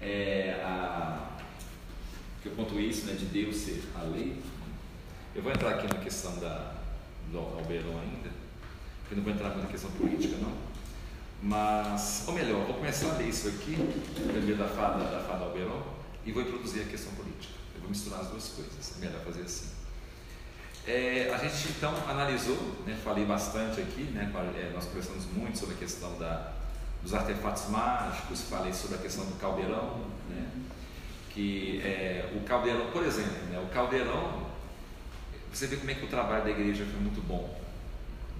é, a, que eu pontuei isso, né, de Deus ser a lei. Eu vou entrar aqui na questão da, do Alberão ainda, que não vou entrar na questão política não. Mas, ou melhor, vou começar a ler isso aqui, primeiro da fada, da fada Alberão, e vou introduzir a questão política. Eu vou misturar as duas coisas, é melhor fazer assim. É, a gente então analisou, né, falei bastante aqui, né, é, nós conversamos muito sobre a questão da, dos artefatos mágicos, falei sobre a questão do caldeirão, né, que é, o caldeirão, por exemplo, né, o caldeirão, você vê como é que o trabalho da igreja foi muito bom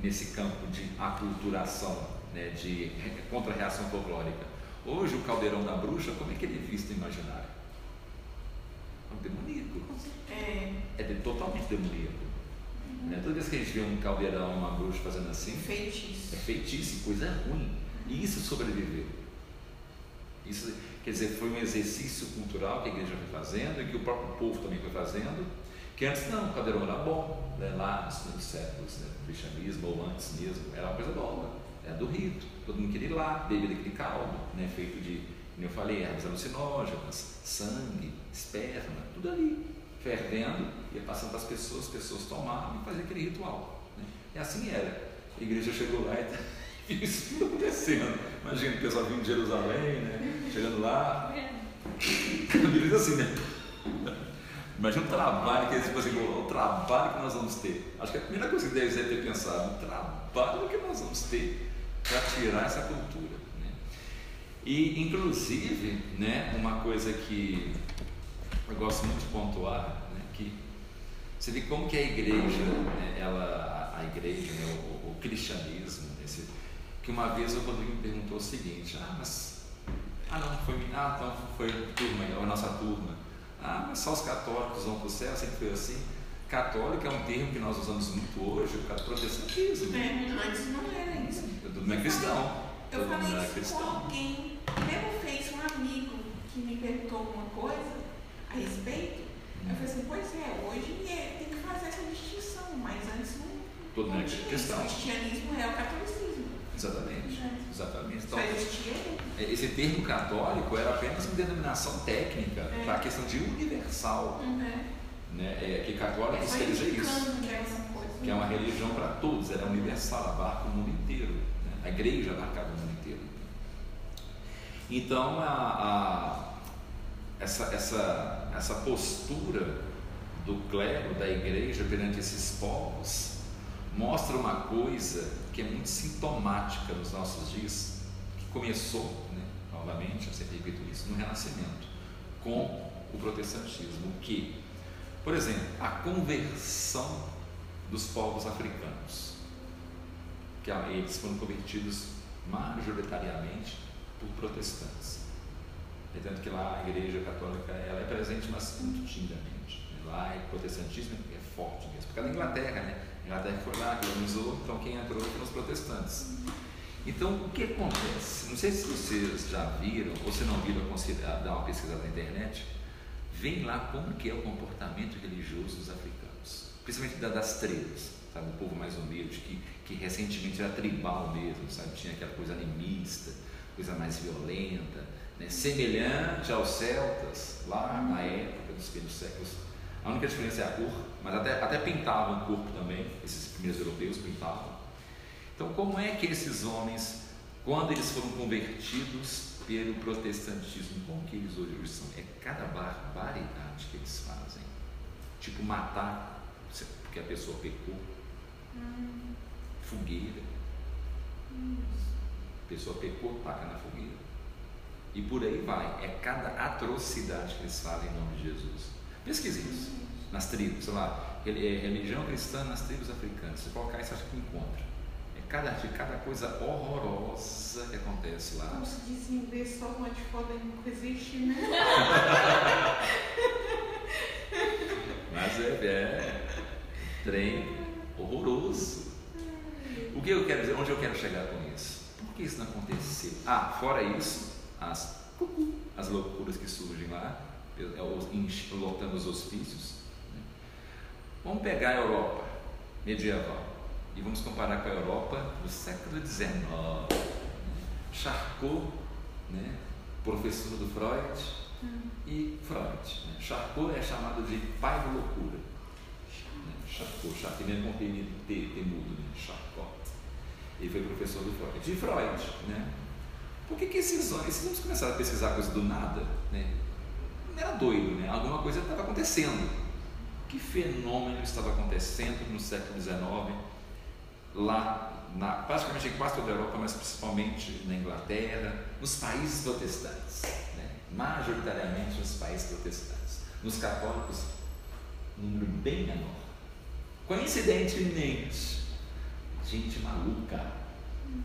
nesse campo de aculturação, né, de contra-reação folclórica. Hoje o caldeirão da bruxa, como é que ele é visto no imaginário? É um demoníaco. É. É totalmente demoníaco. Né? Toda vez que a gente vê um caldeirão, uma bruxa fazendo assim, Feitiço. é feitiço, coisa ruim. E isso sobreviveu. Isso, quer dizer, foi um exercício cultural que a igreja foi fazendo e que o próprio povo também foi fazendo. Que antes não, o caldeirão era bom, né? lá nos séculos né? cristianismo, ou antes mesmo, era uma coisa boa, era do rito. Todo mundo queria ir lá, beber daquele caldo, né? feito de, como eu falei, ervas alucinógenas, sangue, esperma, tudo ali, fervendo, ia passando para as pessoas, as pessoas tomavam e faziam aquele ritual. Né? E assim era. A igreja chegou lá e isso acontecendo. Imagina o pessoal vindo de Jerusalém, né? chegando lá. A Bíblia diz assim, né? Imagina o trabalho que eles, tipo assim, o trabalho que nós vamos ter. Acho que a primeira coisa que eles devem ter pensado, o trabalho que nós vamos ter para tirar essa cultura. Né? E, inclusive, né, uma coisa que eu gosto muito de pontuar, né, que você vê como que a igreja, né, ela, a igreja, né, o, o, cristianismo, que uma vez o Rodrigo me perguntou o seguinte, ah, mas, ah não, foi, ah, então foi a turma, a nossa turma, ah, mas só os católicos vão para o céu, sempre foi assim. Católico é um termo que nós usamos muito hoje por causa do protestantismo. É, antes não era isso. Todo mundo é cristão. Eu Todo mundo falei é isso com cristão. alguém, mesmo fez um amigo que me perguntou alguma coisa a respeito. Eu falei assim, pois é, hoje é, tem que fazer essa distinção, mas antes não, Todo mundo é cristão. O cristianismo é o catolicismo. Exatamente. É. Exatamente. Então, ele. esse termo católico era apenas uma denominação técnica É. para a questão de universal. Uhum. Né? É, que católico É quer dizer isso. que é coisa. Que é uma religião para todos, ela é universal, abarca o mundo inteiro. né? A igreja abarcava o mundo inteiro. Então, a, a- essa, essa, essa postura do clero, da igreja perante esses povos, mostra uma coisa que é muito sintomática nos nossos dias, que começou, né, novamente, eu sempre repito isso, no Renascimento, com o protestantismo, que, por exemplo, a conversão dos povos africanos, que eles foram convertidos majoritariamente por protestantes. É tanto que lá a igreja católica ela é presente, mas muito timidamente. Lá o protestantismo é forte mesmo. Por causa da Inglaterra, né? Inglaterra foi lá, colonizou, então quem entrou foram os protestantes. Então o que acontece? Não sei se vocês já viram, ou se não viram, dar uma pesquisada na internet, vem lá como que é o comportamento religioso dos africanos, principalmente da- das tribos, sabe? O povo mais humilde, que, que recentemente era tribal mesmo, sabe? Tinha aquela coisa animista, coisa mais violenta, né? semelhante aos celtas, lá na época dos primeiros séculos. A única diferença é a cor, mas até, até pintavam o corpo também, esses primeiros europeus pintavam. Então, como é que esses homens, quando eles foram convertidos pelo protestantismo, como que eles hoje são? É cada barbaridade que eles fazem. Tipo, matar porque a pessoa pecou. Fogueira. A pessoa pecou, taca na fogueira. E por aí vai. É cada atrocidade que eles fazem em nome de Jesus. Pesquise isso. Nas tribos, sei lá, é, religião cristã nas tribos africanas. Se colocar isso, acho que encontra. É cada, cada coisa horrorosa que acontece lá. Como se diz em inglês, só uma de foda inquisition, né? Mas é, é trem horroroso. O que eu quero dizer? Onde eu quero chegar com isso? Por que isso não aconteceu? Ah, fora isso, as, as loucuras que surgem lá, é, lotando os hospícios. Vamos pegar a Europa medieval e vamos comparar com a Europa do século XIX. Charcot, né? professor do Freud hum. e Freud. Né? Charcot é chamado de pai da loucura. Né? Charcot, Charcot mesmo com T, T mudo, né? Charcot. Ele foi professor do Freud. De Freud, né? Por que, que esses homens, esses homens começaram a pesquisar coisa do nada? Né? Não era doido, né? Alguma coisa estava acontecendo. Que fenômeno estava acontecendo no século XIX, lá, na, praticamente em quase toda a Europa, mas principalmente na Inglaterra, nos países protestantes, né? majoritariamente nos países protestantes. Nos católicos, um número bem menor. Coincidentemente, gente maluca,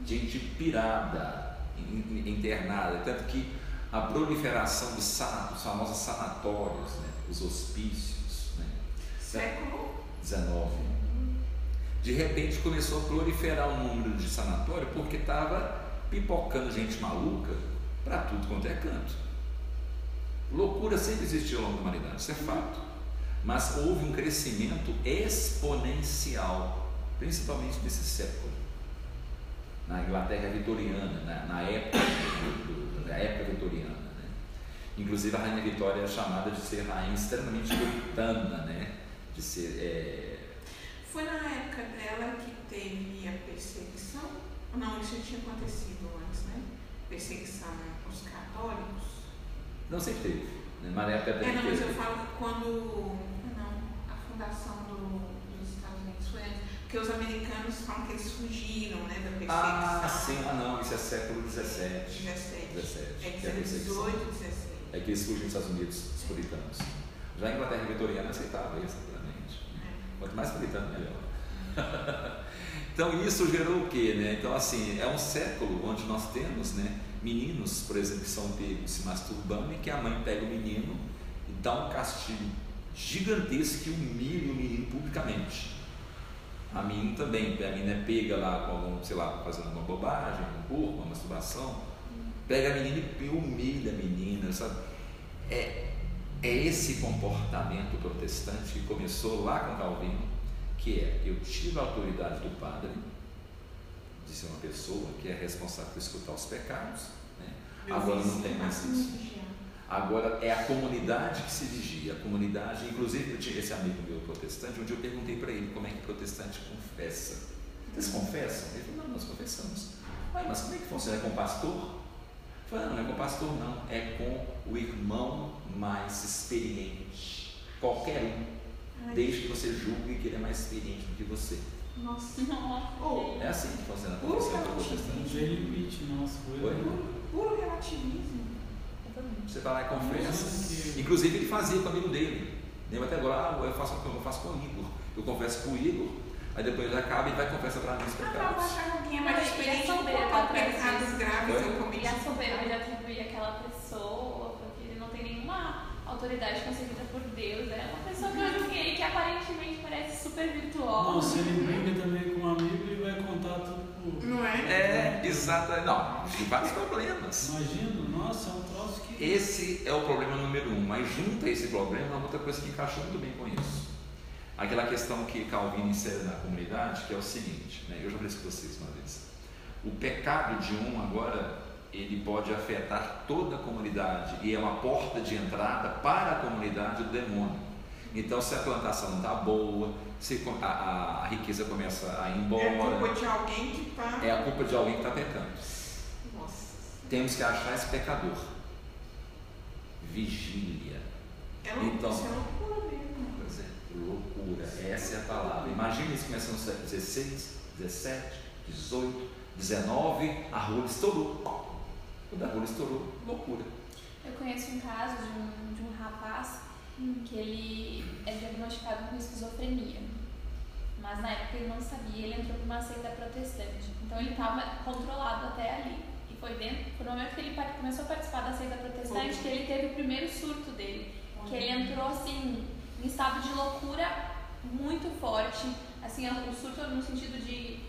gente pirada, internada, tanto que a proliferação dos, dos famosos sanatórios, né? os hospícios? Século XIX. De repente começou a proliferar o número de sanatório porque estava pipocando gente maluca para tudo quanto é canto. Loucura sempre existiu ao longo da humanidade, isso é fato. Mas houve um crescimento exponencial, principalmente nesse século. Na Inglaterra vitoriana, na, na época, do, época vitoriana. Né? Inclusive a Rainha Vitória é chamada de ser rainha extremamente puritana, né? De ser. É... Foi na época dela que teve a perseguição? Não, isso tinha acontecido antes, né? Perseguição aos católicos. Não sempre teve. Né? Mas na época dela. É, não, mas eu falo quando. Não, a fundação do, dos Estados Unidos foi antes. Porque os americanos falam que eles fugiram, né? Da perseguição. Ah, sim, ah não, isso é século XVII. 17. 17. É é 18, 16. É que eles fugiram dos Estados Unidos, os puritanos. Já a Inglaterra vitoriana aceitava isso. Quanto mais puritano, melhor. então isso gerou o quê? Né? Então assim, é um século onde nós temos né, meninos, por exemplo, que são pegos se masturbando e que a mãe pega o menino e dá um castigo gigantesco e humilha o menino publicamente. A menina também, a menina é pega lá com algum, sei lá, fazendo uma bobagem, um corpo, uma masturbação, pega a menina e humilha a menina, sabe? É, é esse comportamento protestante que começou lá com Calvino, que é eu tive a autoridade do padre, de ser uma pessoa que é responsável por escutar os pecados, né? agora não tem mais isso. Agora é a comunidade que se vigia, a comunidade, inclusive eu tinha esse amigo meu protestante, onde eu perguntei para ele como é que protestante confessa. Vocês confessam? Ele falou, não, nós confessamos. mas como é que funciona? É com o pastor? Falei, não, não é com o pastor, não, é com o irmão mais experiente. Qualquer um. Desde que você julgue que ele é mais experiente do que você. Nossa. Oh, é assim que funciona a confissão protestante. nossa, Puro, puro relativismo. Você vai lá e confessa. Inclusive ele fazia com o amigo dele. Lembra até agora, ah, eu faço, eu faço com o Igor. Eu confesso com o Igor, aí depois ele acaba e vai confessar para mim os pecados. Ah, que alguém é mais experiente em contar pecados graves eu cometi. E a soberba de atribuir aquela pessoa, porque ele não tem nenhuma autoridade concebida por Deus. É uma pessoa que eu julguei que aparentemente parece super virtuosa. Não, se ele briga também com um amigo, ele vai contar tudo por. Não é? É, exato. Não, tem vários problemas. Imagina, nossa, é um troço que. Esse é o problema número um, mas junto a esse problema, outra coisa que encaixa muito bem com isso aquela questão que Calvino insere na comunidade, que é o seguinte, né? eu já falei isso com vocês uma vez, o pecado de um agora, ele pode afetar toda a comunidade e é uma porta de entrada para a comunidade do demônio. Então, se a plantação não está boa, se a, a, riqueza começa a ir embora. É a culpa de alguém que está. É a culpa de alguém que está pecando. Nossa. Temos que achar esse pecador. Vigília. É loucura, então, isso é loucura mesmo. Pois é, loucura. Essa é a palavra. Imagina isso começando no século XVI, XVII, XVIII, XIX, a rua estourou. Quando a rua estourou, loucura. Eu conheço um caso de um, de um rapaz que ele é diagnosticado com esquizofrenia. Mas na época ele não sabia, ele entrou para uma seita protestante. Então ele estava controlado até ali. E foi dentro, no momento que ele começou a participar da seita protestante que ele teve o primeiro surto dele. Que ele entrou assim, em estado de loucura muito forte. Assim, o surto no sentido de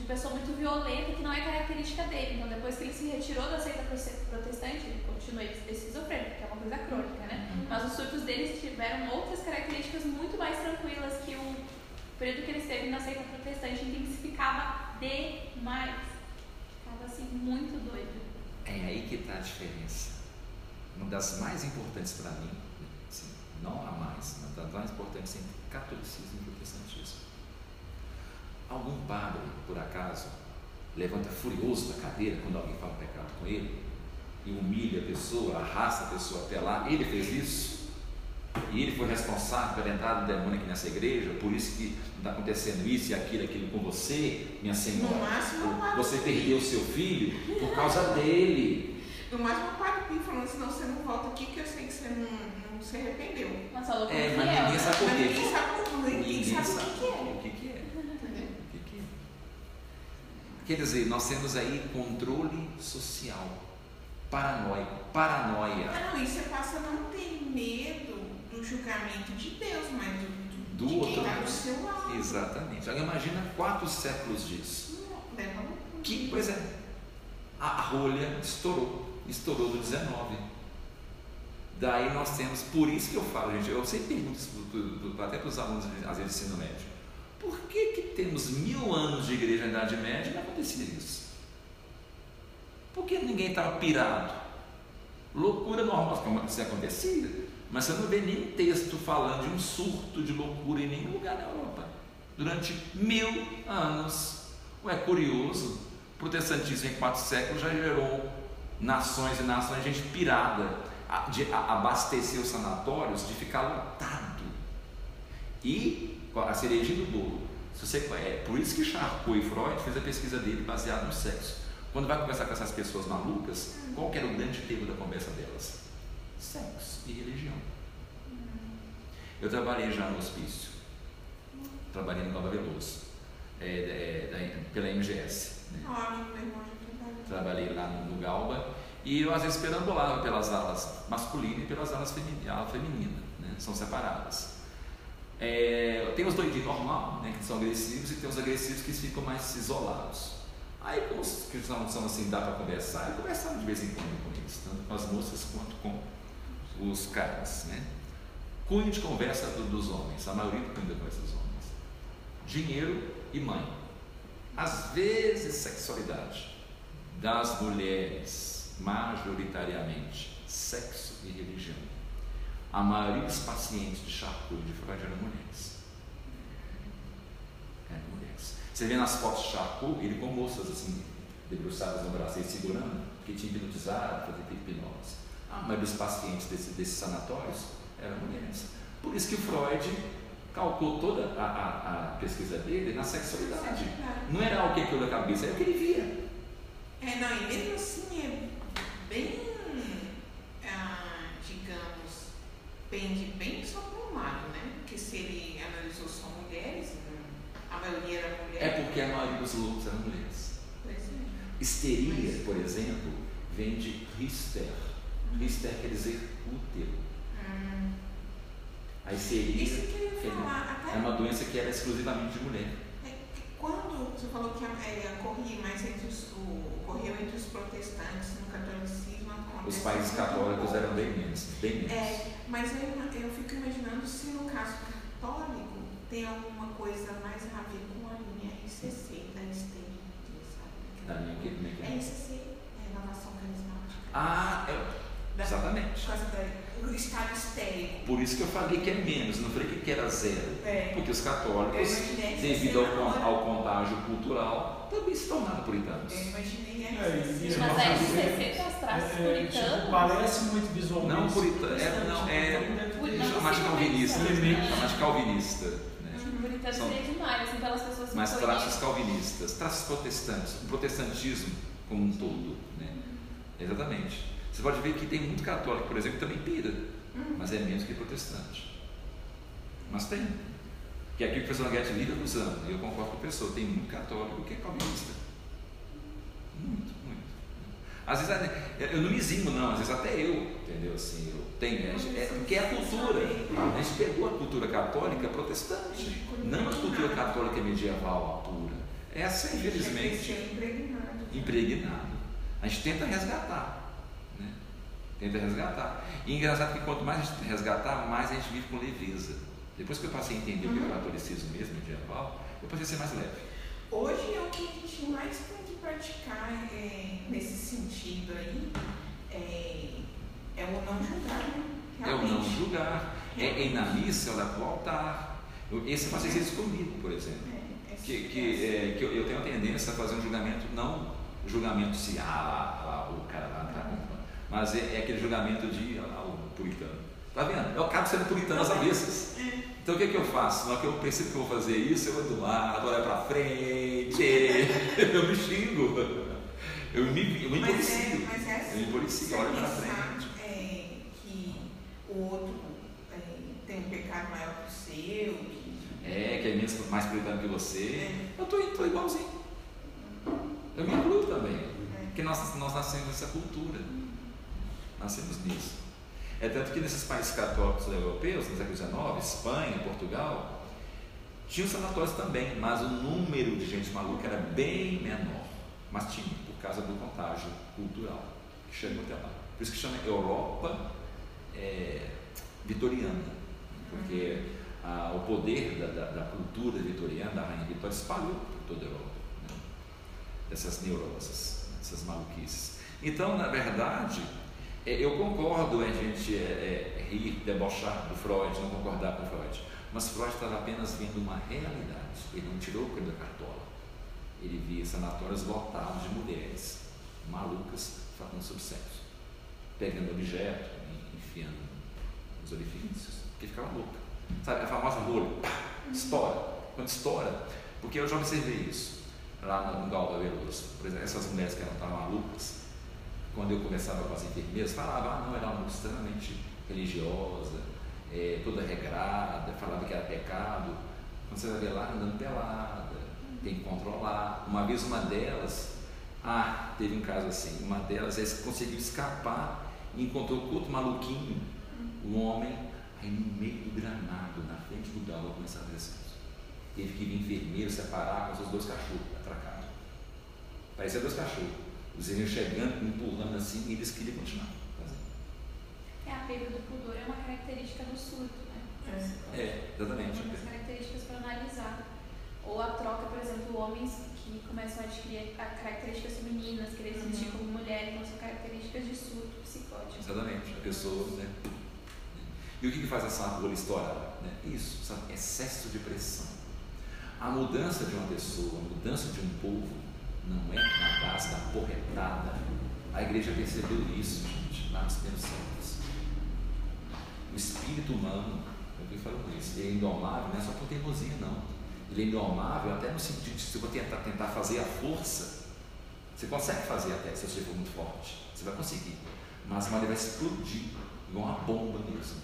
de pessoa muito violenta que não é característica dele. Então, depois que ele se retirou da seita protestante, ele continua esquizofrênico, que é uma coisa crônica, né? Uhum. Mas os surtos deles tiveram outras características muito mais tranquilas que o período que ele esteve na seita protestante intensificava demais. Ficava assim, muito doido. É aí que está a diferença. das mais importantes para mim, assim, não a mais, mas das mais importantes entre catolicismo e. Algum padre, por acaso, levanta furioso da cadeira quando alguém fala pecado com ele e humilha a pessoa, arrasta a pessoa até lá, ele fez isso. E ele foi responsável pela entrada do demônio aqui nessa igreja, por isso que está acontecendo isso e aquilo, aquilo com você, minha senhora. No máximo, Você perdeu o seu filho por causa dele. No máximo, o Padre Pio falando assim, não, você não volta aqui que eu sei que você não, não se arrependeu. Mas falou com É, fiel, mas ninguém né? sabe por Mas quê. ninguém sabe, o- ninguém Ninguém sabe sabe o que, que é. o que, que é. Entendeu? O que que é? Quer dizer, nós temos aí controle social, paranoico, paranoia Ah, não, e você passa a não ter medo do julgamento de Deus, mas do, Do de outro quem lado. do seu lado. Exatamente. Agora imagina quatro séculos disso. Não, Que, pois é, a rolha estourou, estourou do 19. Daí nós temos, por isso que eu falo, gente, eu sempre pergunto isso até para os alunos, às vezes, ensino médio. Por que, que temos mil anos de igreja na Idade Média e não acontecia isso? Por que ninguém estava pirado? Loucura normal, como isso acontecia. Mas você não vê nenhum texto falando de um surto de loucura em nenhum lugar na Europa. Durante mil anos. Ué, curioso. O protestantismo em quatro séculos já gerou nações e nações, gente pirada, de abastecer os sanatórios, de ficar lotado. E a cerejinha do bolo. Se você, é por isso que Charcot e Freud fez a pesquisa dele baseada no sexo. Quando vai conversar com essas pessoas malucas, qual que era o grande tema da conversa delas? Sexo e religião. Eu trabalhei já no hospício. Trabalhei no Nova Veloso, é, é, da- pela MGS. né? Ah. Trabalhei lá no, no Galba e eu às vezes perambulava pelas alas masculinas e pelas alas femini- ala feminina, né? são separadas. É, tem os doidinhos normal, né, que são agressivos, e tem os agressivos que ficam mais isolados. Aí, com os que são, são assim, dá para conversar, eu conversava de vez em quando com eles, tanto com as moças quanto com os caras. Né? Cunho de conversa do- dos homens, a maioria do cunho de conversa dos homens. Dinheiro e mãe. Às vezes, sexualidade. Das mulheres, majoritariamente, sexo e religião. A maioria dos pacientes de Charcot de Freud eram mulheres. Eram mulheres. Você vê nas fotos de Charcot, ele com moças assim, debruçadas no braço, ele segurando, que tinha hipnotizado, fazer hipnose. A maioria dos pacientes desse, desses sanatórios eram mulheres. Por isso que Freud calcou toda a, a- a pesquisa dele na sexualidade. Não era algo que aquilo da cabeça, era o que ele via. É, não, e mesmo assim é bem, ah, pende bem só para um lado, né? Porque se ele analisou só mulheres, a maioria era mulher. É porque a maioria dos loucos eram mulheres. Pois é. Histeria, por exemplo, vem de hister. Hister quer dizer útero. Hum, A histeria é uma doença que era exclusivamente de mulher. Quando você falou que é, ocorria mais entre os, o, entre os protestantes no catolicismo, Os países católicos eram bem menos, bem menos. É, mas eu, eu fico imaginando se no caso católico tem alguma coisa mais a ver com a linha RCC da histeria, sabe? Da linha que- como é que é? É RCC, é renovação carismática. Ah, é, Da- exatamente. Por causa do estado histérico. Por isso que eu falei que é menos, não falei que era zero. É. Porque os católicos, devido ao, ao contágio cultural, também se tornaram puritanos. Eu imaginei É, RCC. e- Mas aí é- você É, puritanos. tipo, parece muito visualmente. Não puritano, é, não, é, Puri- Deixa eu não chamar de calvinista, chamar de calvinista. Né? Puritano São- seria demais, assim, pelas pessoas Mas traços calvinistas, traços protestantes, o protestantismo como um todo. Né? Exatamente. Você pode ver que tem muito católico, por exemplo, que também pira, mas é menos que protestante. Mas tem. Que é aquilo que o professor Guedes vive usando, e eu concordo com o professor, tem muito católico que é calvinista. Muito, muito. Às vezes, eu não me eximo, não, às vezes até eu, entendeu? Assim, eu tenho, é, é, porque é a cultura. A gente pegou a cultura católica protestante, não a cultura católica medieval pura. Essa, infelizmente, É impregnado. impregnado. A gente tenta resgatar. Tenta resgatar. E engraçado que quanto mais a gente resgatar, mais a gente vive com leveza. Depois que eu passei a entender o que é o catolicismo mesmo medieval, eu passei a ser mais leve. Hoje é o que a gente mais tem que praticar é, nesse sentido aí. É, é o não julgar, né? É o não Realmente. julgar. É, é ir na missa, orar para o altar. Eu- Esse faz isso comigo, por exemplo. É, é Que, que, é, que eu, eu tenho a tendência a fazer um julgamento, não julgamento se ah, lá, lá, o cara lá tá com- mas é, é aquele julgamento de ah, o puritano. Tá vendo? Eu acabo sendo puritano às avessas. Então o que, que eu faço? Na hora que eu percebo que eu vou fazer isso, eu vou do lado, olho para frente, eu me xingo, eu me, eu me Mas é, policio. mas é assim, Eu me policio, olho para frente. é, que o outro é, tem um pecado maior que o seu, que É, que é menos, mais puritano que você. É. Eu tô, tô igualzinho. Eu me incluo também. É. Porque nós, nós nascemos nessa cultura. Nascemos nisso. É tanto que nesses países católicos europeus, no século XIX, Espanha, Portugal, tinham sanatórios também, mas o número de gente maluca era bem menor. Mas tinha, por causa do contágio cultural, que chegou até lá. Por isso que chama Europa é, vitoriana, porque ah, o poder da, da, da cultura vitoriana, da rainha Vitória, espalhou por toda a Europa. Né? Essas neuroses, essas maluquices. Então, na verdade, eu concordo em a gente é, é, rir, debochar do Freud, não concordar com Freud, mas Freud estava apenas vendo uma realidade, ele não tirou o coelho da cartola. Ele via sanatórios lotados de mulheres malucas falando sobre sexo, pegando objeto, enfiando nos orifícios, porque ficava louca. Sabe, a famosa rolha, pá, estoura. Quando estoura, porque eu já observei isso lá no Galba Veloso. Por exemplo, essas mulheres que eram estavam malucas, quando eu conversava com as enfermeiras, falava, ah, não, era uma extremamente religiosa, é, toda regrada, falava que era pecado. Quando você vai ver lá, andando pelada, tem que controlar. Uma vez uma delas, ah, teve um caso assim, uma delas eles conseguiu escapar e encontrou outro maluquinho, um homem, aí no meio do gramado, na frente do galo, começar a fazer. Teve que vir enfermeiro separar com seus dois cachorros atracados. Parecia dois cachorros. Os irmãos chegando, empurrando assim, e eles queriam continuar fazendo. É, a perda do pudor é uma característica do surto, né? É, exatamente. Algumas características para analisar. Ou a troca, por exemplo, homens que começam a adquirir a- características femininas, querer existir Uhum. como mulher, então são características de surto psicótico. Exatamente, a pessoa, né? E o que, que faz essa bolha estourar? Né? Isso, sabe? excesso de pressão. A mudança de uma pessoa, a mudança de um povo, não é na base da porretada. A igreja percebeu isso, gente, lá nos primeiros séculos. O espírito humano, eu estou falando isso, ele é indomável, não é só por teimosia, não. Ele é indomável até no sentido de se você tentar, tentar fazer a força, você consegue fazer até, se você for muito forte. Você vai conseguir. Mas ele vai explodir, igual uma bomba mesmo.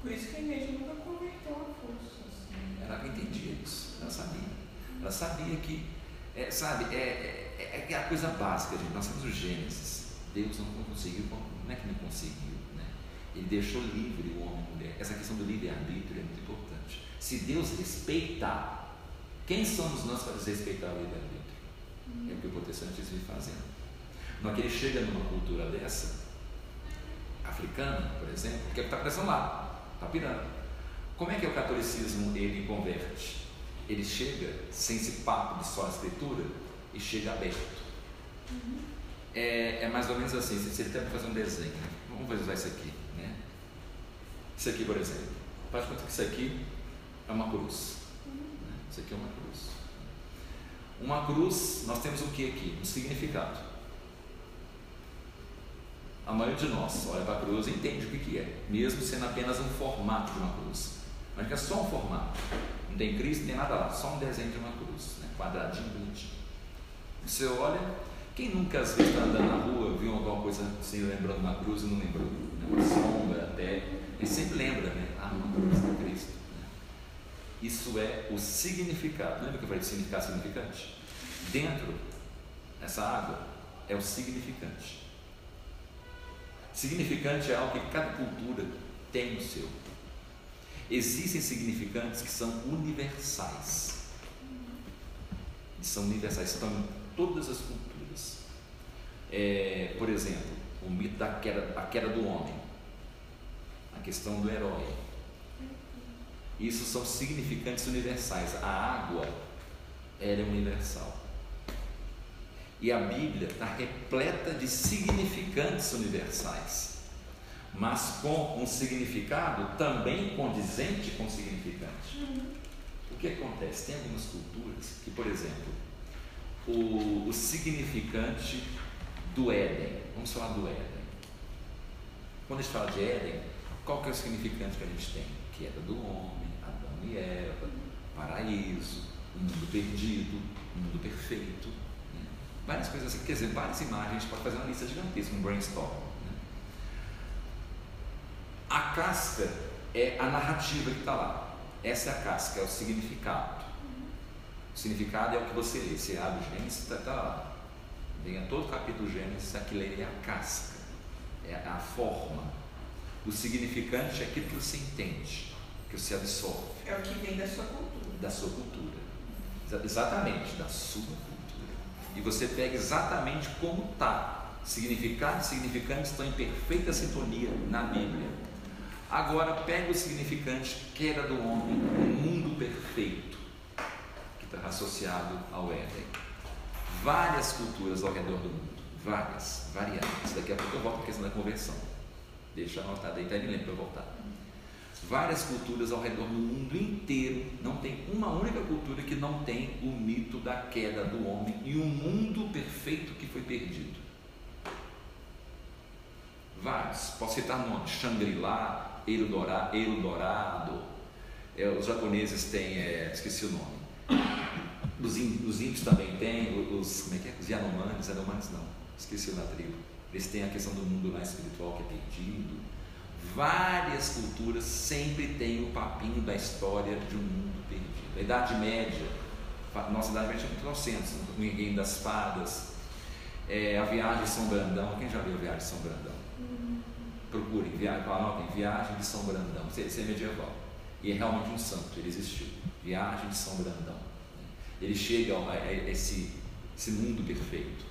Por isso que a igreja nunca converteu a força. Assim. Ela entendia isso, ela sabia. Ela sabia que, é, sabe, é, é, é aquela coisa básica, gente. Nós temos o Gênesis. Deus não conseguiu, não é que não conseguiu, né? Ele deixou livre o homem e a mulher. Essa questão do livre-arbítrio é muito importante. Se Deus respeitar, quem somos nós para desrespeitar o livre-arbítrio? É o que o protestantismo vem fazendo. Na que ele chega numa cultura dessa, africana, por exemplo, que é está acontecendo lá, está pirando. Como é que é o catolicismo ele converte? Ele chega sem esse papo de só a escritura e chega aberto. É, é mais ou menos assim, se tem que fazer um desenho, né? vamos usar isso aqui, né? Isso aqui, por exemplo, faz conta que isso aqui é uma cruz. né? Isso aqui é uma cruz. Uma cruz, nós temos o que aqui? Um significado. A maioria de nós olha para a cruz e entende o que, que é, mesmo sendo apenas um formato de uma cruz. Mas que é só um formato. Não tem Cristo, não tem nada lá, só um desenho de uma cruz, né? quadradinho, bonitinho. Você olha, quem nunca às vezes está andando na rua, viu alguma coisa assim, lembrando uma cruz e não lembrou? Né? Uma sombra até. Ele sempre lembra, né? Ah, uma cruz de Cristo. né? Isso é o significado. Lembra que eu falei de significado significante? Dentro dessa água é o significante. Significante é algo que cada cultura tem no seu. Existem significantes que são universais. E são universais, estão todas as culturas. É, por exemplo, o mito da queda, queda do homem, a questão do herói. Isso são significantes universais. A água, ela é universal. E a Bíblia está repleta de significantes universais. mas com um significado também condizente com o significante. O que acontece? Tem algumas culturas que, por exemplo, o, o significante do Éden, vamos falar do Éden. Quando a gente fala de Éden, qual que é o significante que a gente tem? Queda do homem, Adão e Eva, paraíso, mundo perdido, mundo perfeito. Né? Várias coisas assim, quer dizer, várias imagens, a gente pode fazer uma lista gigantesca, um brainstorm. Né? A casca é a narrativa que está lá. Essa é a casca, é o significado. O significado é o que você lê. Você abre o Gênesis, está tá lá. Vem a todo capítulo Gênesis, aquilo é a casca, é a forma. O significante é aquilo que você entende, que você absorve. É o que vem da sua cultura. Da sua cultura. Exatamente, da sua cultura. E você pega exatamente como está. Significado e significante estão em perfeita sintonia na Bíblia. Agora pega o significante que era do homem, um mundo perfeito, associado ao Éden. Várias culturas ao redor do mundo, várias, variadas. Daqui a pouco eu volto à questão da conversão. Deixa anotado aí, tá? Me lembro para voltar. Várias culturas ao redor do mundo inteiro, não tem uma única cultura que não tem o mito da queda do homem e um mundo perfeito que foi perdido. Vários, posso citar nomes: Shangri-La, Eldorado, Eldorado é, os japoneses têm, é, esqueci o nome, os, os índios também têm, os, como é que é? Os Yanomamis, Yanomamis não, esqueci na tribo, eles têm a questão do mundo lá espiritual que é perdido, várias culturas sempre têm o papinho da história de um mundo perdido, a Idade Média, nossa Idade Média é muito 1900, o Ninguém das Fadas, é, a Viagem de São Brandão, quem já viu a Viagem de São Brandão? procurem, viagem, viagem de São Brandão, isso é medieval. E é realmente um santo, ele existiu. Viagem de São Brandão. Ele chega a, esse, esse mundo perfeito.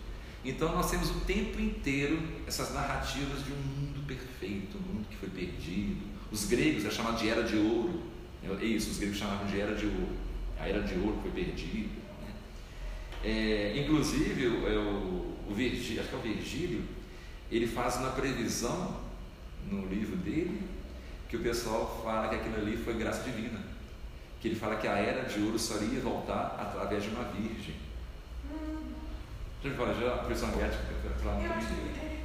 Então nós temos o tempo inteiro essas narrativas de um mundo perfeito, um mundo que foi perdido. Os gregos é chamado de era de ouro. É isso, os gregos chamavam de era de ouro. A era de ouro foi perdida. Né? É, inclusive, o, é o Virgílio, acho que é o Virgílio, ele faz uma previsão no livro dele que o pessoal fala que aquilo ali foi graça divina. Que ele fala que a era de ouro só iria voltar através de uma virgem. Hum. Já fala, já a ética para não é.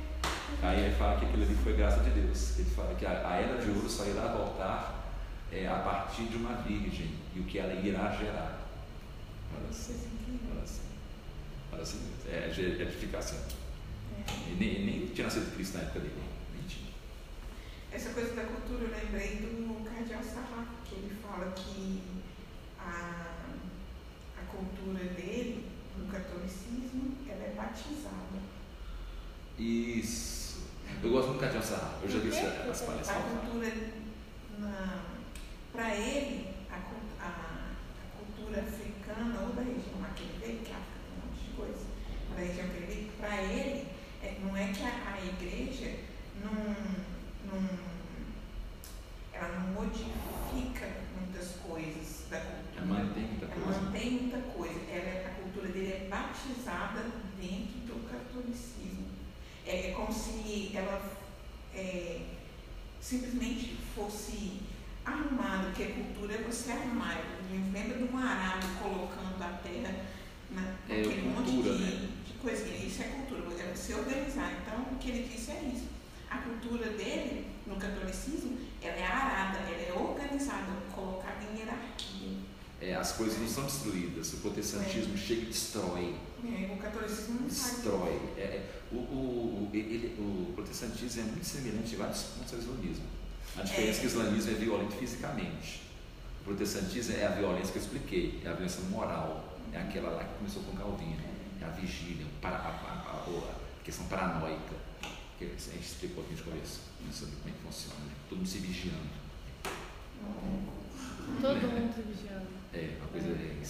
Aí ele fala que aquilo ali foi graça de Deus. Ele fala que a, a era de ouro só irá voltar é, a partir de uma virgem e o que ela irá gerar. Olha assim, olha assim. Olha assim, é, é edificação. É. E nem, nem tinha nascido Cristo na época dele. Essa coisa da cultura, eu lembrei do Cardeal Sarra, que ele fala que a, a cultura dele, no catolicismo, ela é batizada. Isso. Eu gosto muito do Cardeal Sarra, eu já vi as palestras. A cultura, para ele, a, a, a, cultura africana ou da região lá que ele veio, que África tem um monte de coisa, da região que ele veio, para ele, é, não é que a, a igreja não não, ela não modifica muitas coisas da cultura. Ela mantém muita coisa. Ela mantém muita coisa. Ela, é, a cultura dele é batizada dentro do catolicismo. É, é como se ela é, simplesmente fosse arrumada, porque a cultura é você arrumar. Lembra de um arado colocando a terra na, é, naquele cultura, monte de, né? de coisinha. Isso é cultura, é você organizar. Então, o que ele disse é isso a cultura dele, no catolicismo, ela é arada, ela é organizada, colocada em hierarquia. É, as coisas não são destruídas, o protestantismo é. chega e destrói. É, o catolicismo não destrói. É, é, o, o, ele, o protestantismo é muito semelhante em vários pontos ao islamismo. A diferença é que o islamismo é violento fisicamente. O protestantismo é a violência que eu expliquei, é a violência moral, é aquela lá que começou com Calvino, é a vigília, a, a, a, a questão paranoica que a gente explicou aqui de começo, sobre como é que funciona, né? todo mundo se vigiando. Todo é, mundo se vigiando. É, uma coisa é,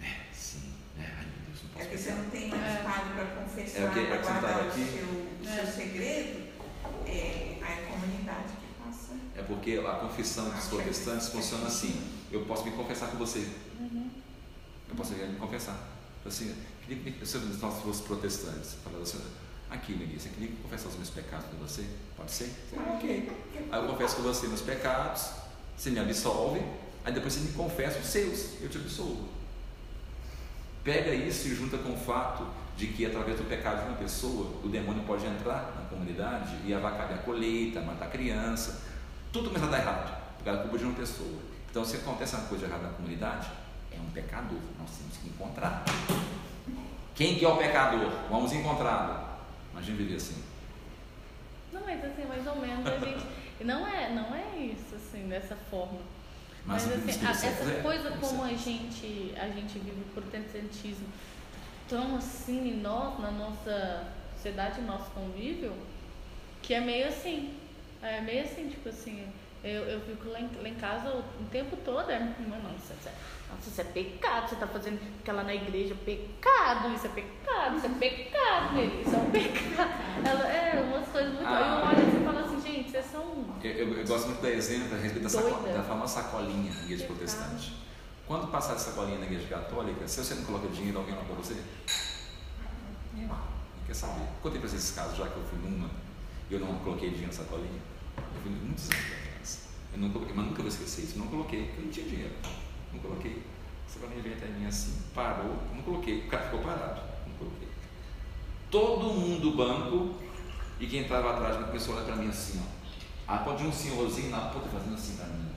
é sim, é, ai meu Deus, não posso É que você não tem mais é. para confessar, é, okay, para guardar o aqui, seu, o seu é. segredo, é a comunidade que passa. É porque a confissão dos protestantes funciona assim, eu posso me confessar com você. Uhum. Eu posso me confessar. Assim, se nós fossemos protestantes, falar assim, Aqui, Melissa, eu queria confessar os meus pecados com você. Pode ser? Ok. Aí eu confesso com você meus pecados, você me absolve, aí depois você me confessa os seus, eu te absolvo. Pega isso e junta com o fato de que através do pecado de uma pessoa, o demônio pode entrar na comunidade e avacalhar a colheita, matar a criança, tudo começa a dar errado, por causa da culpa de uma pessoa. Então, se acontece uma coisa errada na comunidade, é um pecador, nós temos que encontrar. Quem que é o pecador? Vamos encontrá-lo. Imagina viver assim. Não, mas assim, mais ou menos a gente. Não é, não é isso, assim, dessa forma. Mas, Mas, assim, a- você essa coisa você- como a gente, a gente vive o protestantismo tão assim em nós, na nossa sociedade, no nosso convívio, que é meio assim. É meio assim, tipo assim, eu, eu fico lá em, lá em casa o, o tempo todo, é, isso é, nossa, isso é pecado, você tá fazendo aquela na igreja, pecado, isso é pecado, isso é pecado, Nelly, isso é um pecado. Ela, é, umas coisas muito. Aí eu Ah. olho e falo assim, gente, vocês são. Eu, eu- eu gosto muito do exemplo a respeito da, saco, da famosa sacolinha na igreja protestante. Quando passar essa sacolinha na igreja católica, se você não coloca dinheiro, alguém não para você? Não quer saber. Contei para vocês esses casos, já que eu fui numa e eu não coloquei dinheiro na sacolinha. Eu fui muitos anos atrás. Eu não coloquei, mas nunca vou esquecer isso. Não coloquei, porque eu não tinha dinheiro. Não coloquei. A sacolinha veio até mim assim, parou, não coloquei. O cara ficou parado, não coloquei. Todo mundo do banco e quem estava atrás de começou a olhar para mim assim, ó. Ah, pode um senhorzinho na ponta fazendo assim para mim.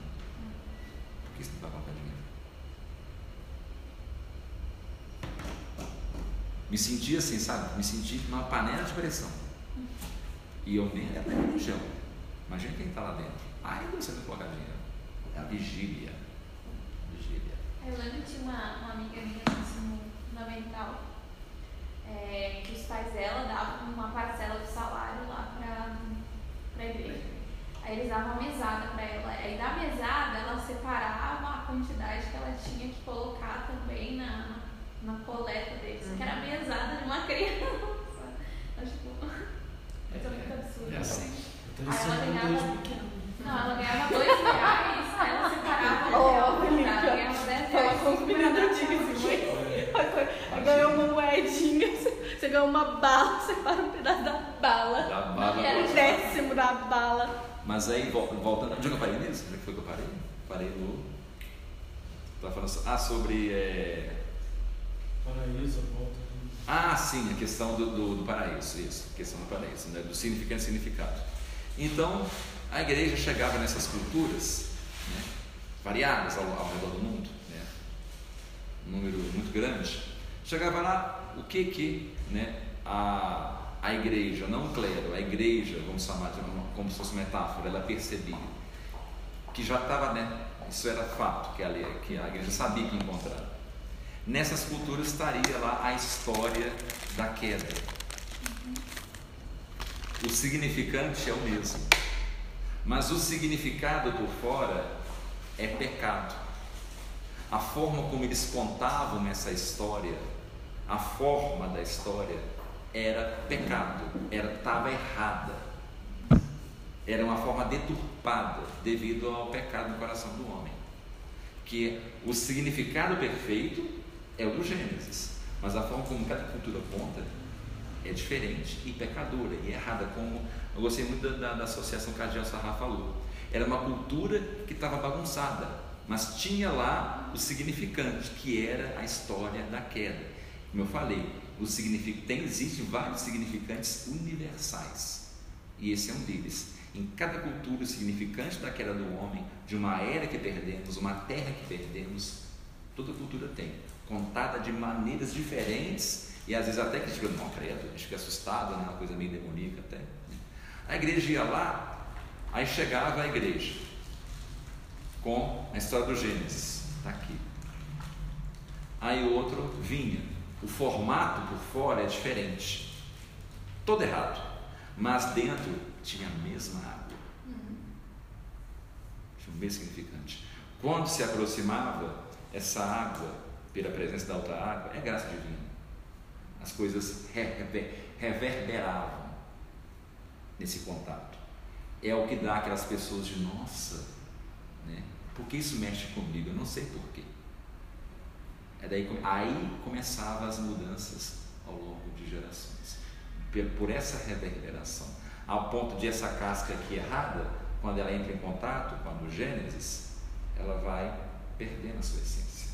Por que você não vai colocar dinheiro? Me senti assim, sabe? Me senti numa panela de pressão. E eu nem era religião. Imagina quem está lá dentro. Ai, você não colocar dinheiro. É a vigília. Eu lembro que tinha uma, uma amiga minha no ensino fundamental é, que os pais dela davam uma parcela do salário lá pra, pra igreja. Aí eles davam uma mesada pra ela. Aí da mesada ela separava a quantidade que ela tinha que colocar também na, na coleta deles, que era a mesada de uma criança. Eu, tipo, isso é muito absurdo. É assim. Aí ela é ganhava-. Não, ela ganhava dois reais, aí ela separava um dez Fala reais. com os meninos antigos Aí ganhou uma moedinha, você ganhou uma bala, você para um pedaço da bala. Da bala. Era Um décimo da bala. Mas aí, vol- voltando. Onde é que eu parei nisso? Onde é que foi que eu parei? Parei no. Estava falando so- ah, sobre. é, Paraíso, volta. Ah, sim, a questão do, do, do paraíso, isso, a questão do paraíso, né? do significante e significado. Então, a igreja chegava nessas culturas, né? variadas ao, ao redor do mundo? Um número muito grande, chegava lá o que que né? a, a igreja, não o clero, a igreja, vamos chamar de uma, como se fosse metáfora, ela percebia que já estava, né? isso era fato, que a, que a igreja sabia que encontrar. Nessas culturas estaria lá a história da queda. O significante é o mesmo, mas o significado por fora é pecado. A forma como eles contavam essa história, a forma da história era pecado, era estava errada. Era uma forma deturpada devido ao pecado no coração do homem. Que o significado perfeito é o do Gênesis, mas a forma como cada cultura conta é diferente e pecadora e errada, como eu gostei muito da, da, da associação que a Sarra falou. Era uma cultura que estava bagunçada, mas tinha lá o significante, que era a história da queda. Como eu falei, o tem, existem vários significantes universais, e esse é um deles. Em cada cultura, o significante da queda do homem, de uma era que perdemos, uma terra que perdemos, toda cultura tem, contada de maneiras diferentes e às vezes até que a gente fica, não, credo, a gente fica assustado, né? uma coisa meio demoníaca até. A igreja ia lá, aí chegava a igreja com a história do Gênesis, está aqui. Aí o outro vinha, o formato por fora é diferente, todo errado, mas dentro tinha a mesma água, tinha o mesmo significante. Quando se aproximava, essa água, pela presença da outra água, é graça divina as coisas reverberavam nesse contato. É o que dá aquelas pessoas de nossa? Porque isso mexe comigo, eu não sei porquê. É daí, aí começavam as mudanças ao longo de gerações. por essa reverberação, ao ponto de essa casca aqui errada, quando ela entra em contato com a do Gênesis, ela vai perdendo a sua essência,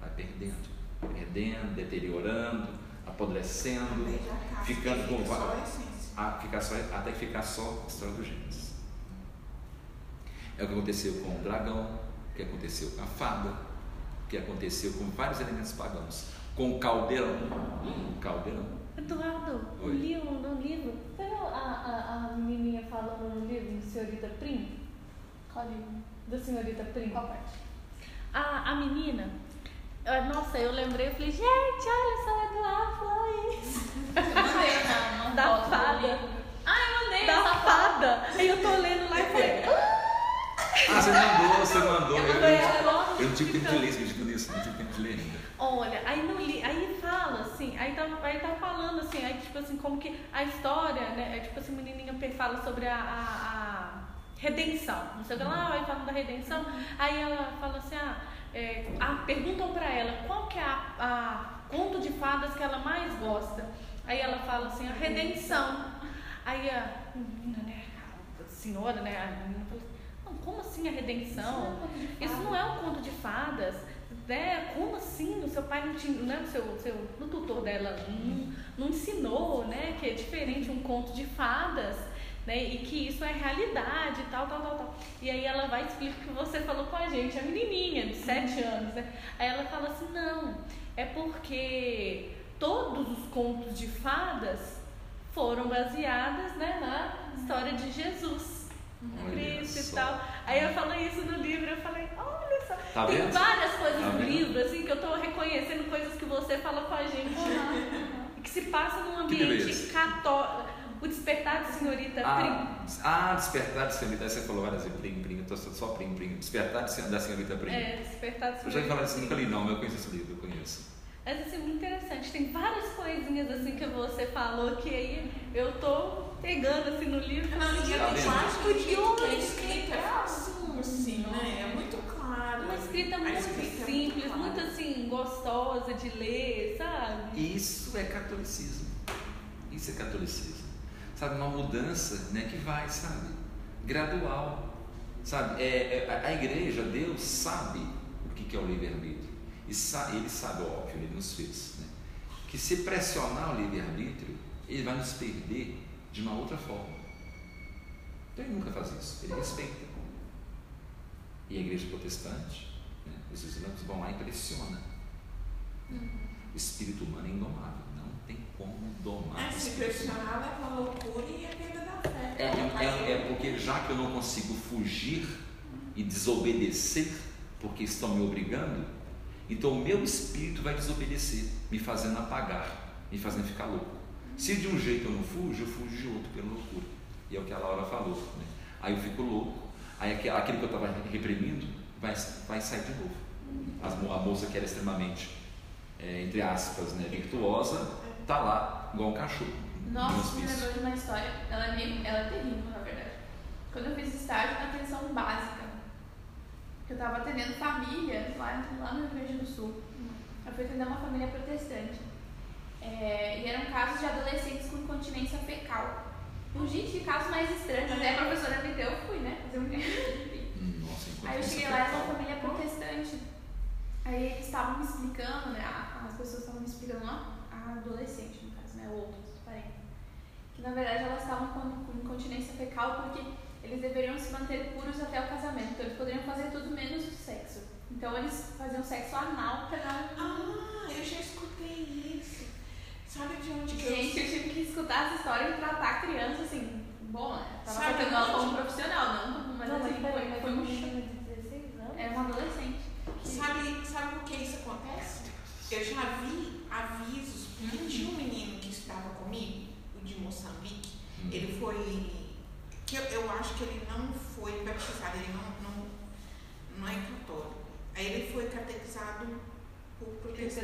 vai perdendo, perdendo, deteriorando, apodrecendo, ficando com a ficar só, até ficar só a história do Gênesis. É o que aconteceu com o dragão, o que aconteceu com a fada, o que aconteceu com vários elementos pagãos, com o caldeirão. O caldeirão. Eduardo, Oi. o livro, no livro, você viu a, a, a menininha falando no livro, Senhorita Prim? Qual livro? Da Senhorita Prim? Qual parte? A, a menina, nossa, eu lembrei, eu falei, gente, olha só, o Eduardo falou isso. Eu mandei na, na Da foto do fada. Ah, eu mandei Da fada. Aí eu tô lendo lá e falei, Ah, você mandou, você mandou. Eu Eu, eu, eu não tive tempo de ler, você me diga nisso, não tive tempo de ler ainda. Olha, aí no li, aí fala assim, aí tá, aí tá falando assim, aí tipo assim, como que a história, né? É tipo assim, a menininha fala sobre a, a, a redenção, não sei o que lá, aí falando da redenção, aí ela fala assim, ah, é, ah, perguntam pra ela qual que é a, a conto de fadas que ela mais gosta. Aí ela fala assim, a redenção. Aí a menina, né, a senhora, né, a menina assim, não, como assim a redenção? Isso não é um conto de fadas. Né? Como assim? O seu pai não te, né? o seu, seu, o tutor dela não, não ensinou, né? Que é diferente um conto de fadas, né? E que isso é realidade, tal, tal, tal, tal. E aí ela vai explicar o que você falou com a gente, a menininha de sete anos, né? Aí ela fala assim, não, é porque todos os contos de fadas foram baseadas, né, na história de Jesus. Olha Cristo e tal. Aí eu falei isso no livro, eu falei, olha só. Tá Tem vendo? várias coisas Tá no vendo? livro, assim, que eu tô reconhecendo coisas que você fala com a gente. E que se passa num ambiente católico. O despertar de senhorita Prim. Ah, ah, despertar de senhorita, você falou várias vezes, prim, prim, eu tô só, prim, prim. Despertar da senhorita prim. É, despertar de Eu já senhorita falar assim, nunca li não, mas eu conheço esse livro, eu conheço. Mas assim, muito interessante. Tem várias coisinhas assim que você falou que aí eu tô pegando assim no livro. Não, e Tá eu vendo? acho que o jeito que é Curioso, escrito é fácil, assim, né? É muito claro. Uma escrita A muito escrita é simples, clara. muito assim, gostosa de ler, sabe? Isso é catolicismo. Isso é catolicismo. Sabe, uma mudança né, que vai, sabe, gradual. Sabe, é, é- a- a igreja, Deus sabe o que que é o livre-arbítrio. E sa- ele sabe, óbvio, ele nos fez. Né, que se pressionar o livre-arbítrio, ele vai nos perder de uma outra forma. Então ele nunca faz isso, ele respeita. E a igreja protestante, né, os islâmicos vão lá e pressionam. O espírito humano é indomável, não tem como domar É, se pressionar, leva a loucura e a perda da fé. É, é, é porque já que eu não consigo fugir e desobedecer, porque estão me obrigando, então o meu espírito vai desobedecer, me fazendo apagar, me fazendo ficar louco. Se de um jeito eu não fujo, eu fujo de outro pela loucura. E é o que a Laura falou. Né? Aí eu fico louco, aí aquele que eu estava reprimindo vai, vai sair de novo. As a moça que era extremamente, é, entre aspas, né, virtuosa, tá lá igual um cachorro. no Nossa, me lembrou de uma história. Ela é, meio, ela é terrível, na verdade. Quando eu fiz estágio na atenção básica, que eu tava atendendo família lá, lá no Rio Grande do Sul. Eu fui atender uma família protestante. É, e eram casos de adolescentes com incontinência fecal. Um gente, que casos mais estranhos. Até a professora me deu, eu fui, né? Fazer um Nossa, Aí eu cheguei lá, era uma família protestante. Aí eles estavam me explicando, né? As pessoas estavam me explicando, a adolescente, no caso, né? Outros parentes. Que na verdade elas estavam com, com incontinência fecal porque eles deveriam se manter puros até o casamento. Então eles poderiam fazer tudo menos o sexo. Então eles faziam sexo anal pra não. Ah, eu já escutei isso. Sabe de onde que Gente, eu eu tive que escutar essa história e tratar a criança assim. Bom, né? Tava Sabe tratando ela como profissional, não. Mas não, assim, mas peraí, foi, foi um menina de 16 anos? Era uma adolescente. Sabe, sabe por que isso acontece? Eu já vi avisos, porque Uhum. tinha um menino que estava comigo, o de Moçambique, Hum. ele foi. que eu, eu acho que ele não foi batizado, ele não, não, não é católico. Aí ele foi catequizado por Tem que você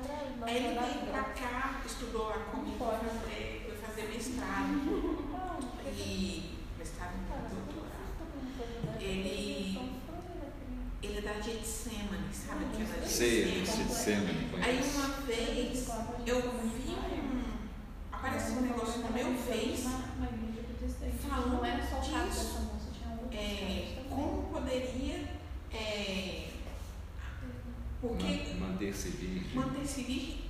pra ele, ele veio pra cá, estudou lá comigo, foi fazer, foi fazer mestrado. E mestrado e doutorado. Ele- Ele é da Getsemane, sabe aquela Sei, Getsemane? Aí uma vez eu vi um. Apareceu vez Uma, uma igreja protestante. Falando não era só o caso disso, é, como poderia é, porque Man- Manter-se virgem. manter-se virgem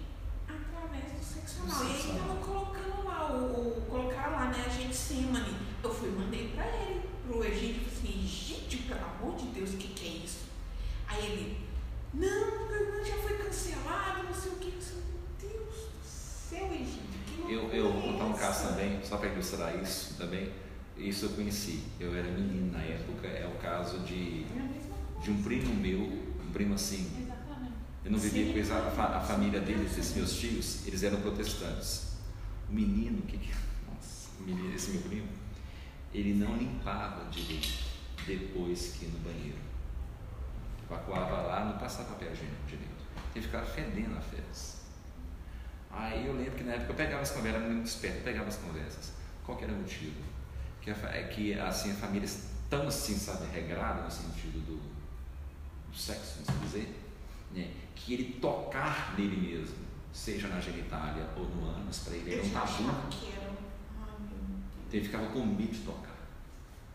através do sexo anal. E tava anal. colocando lá, o, o, colocaram lá, né, a gente Semane. Eu fui, mandei pra ele, pro Egídio, assim, gente, pelo amor de Deus, o que que é isso? Aí ele, não, não, já foi cancelado, não sei o que, não sei o que. Meu Deus do céu, Egídio, que Eu, eu vou é contar um essa? caso também, só para ilustrar isso também. Isso eu conheci. Eu era menino na época. É o caso de, É de um primo meu, um primo assim. Eu não vivia Sim. com eles, a, fa- a família deles, esses meus tios, eles eram protestantes. O menino, que que. Nossa, o menino, esse meu primo, ele não limpava direito depois que no banheiro. Evacuava lá, não passava papel higiênico direito. Ele ficava fedendo a fezes. Aí eu lembro que na época eu pegava as conversas, era muito esperto, eu pegava as conversas. Qual que era o motivo? Que, a, é que assim, a família tão assim, sabe, regrada no sentido do, do sexo, vamos dizer, né? que ele tocar nele mesmo, seja na genitália ou no ânus, para ele era Eu um tabu. era. Então ele ficava com medo de tocar.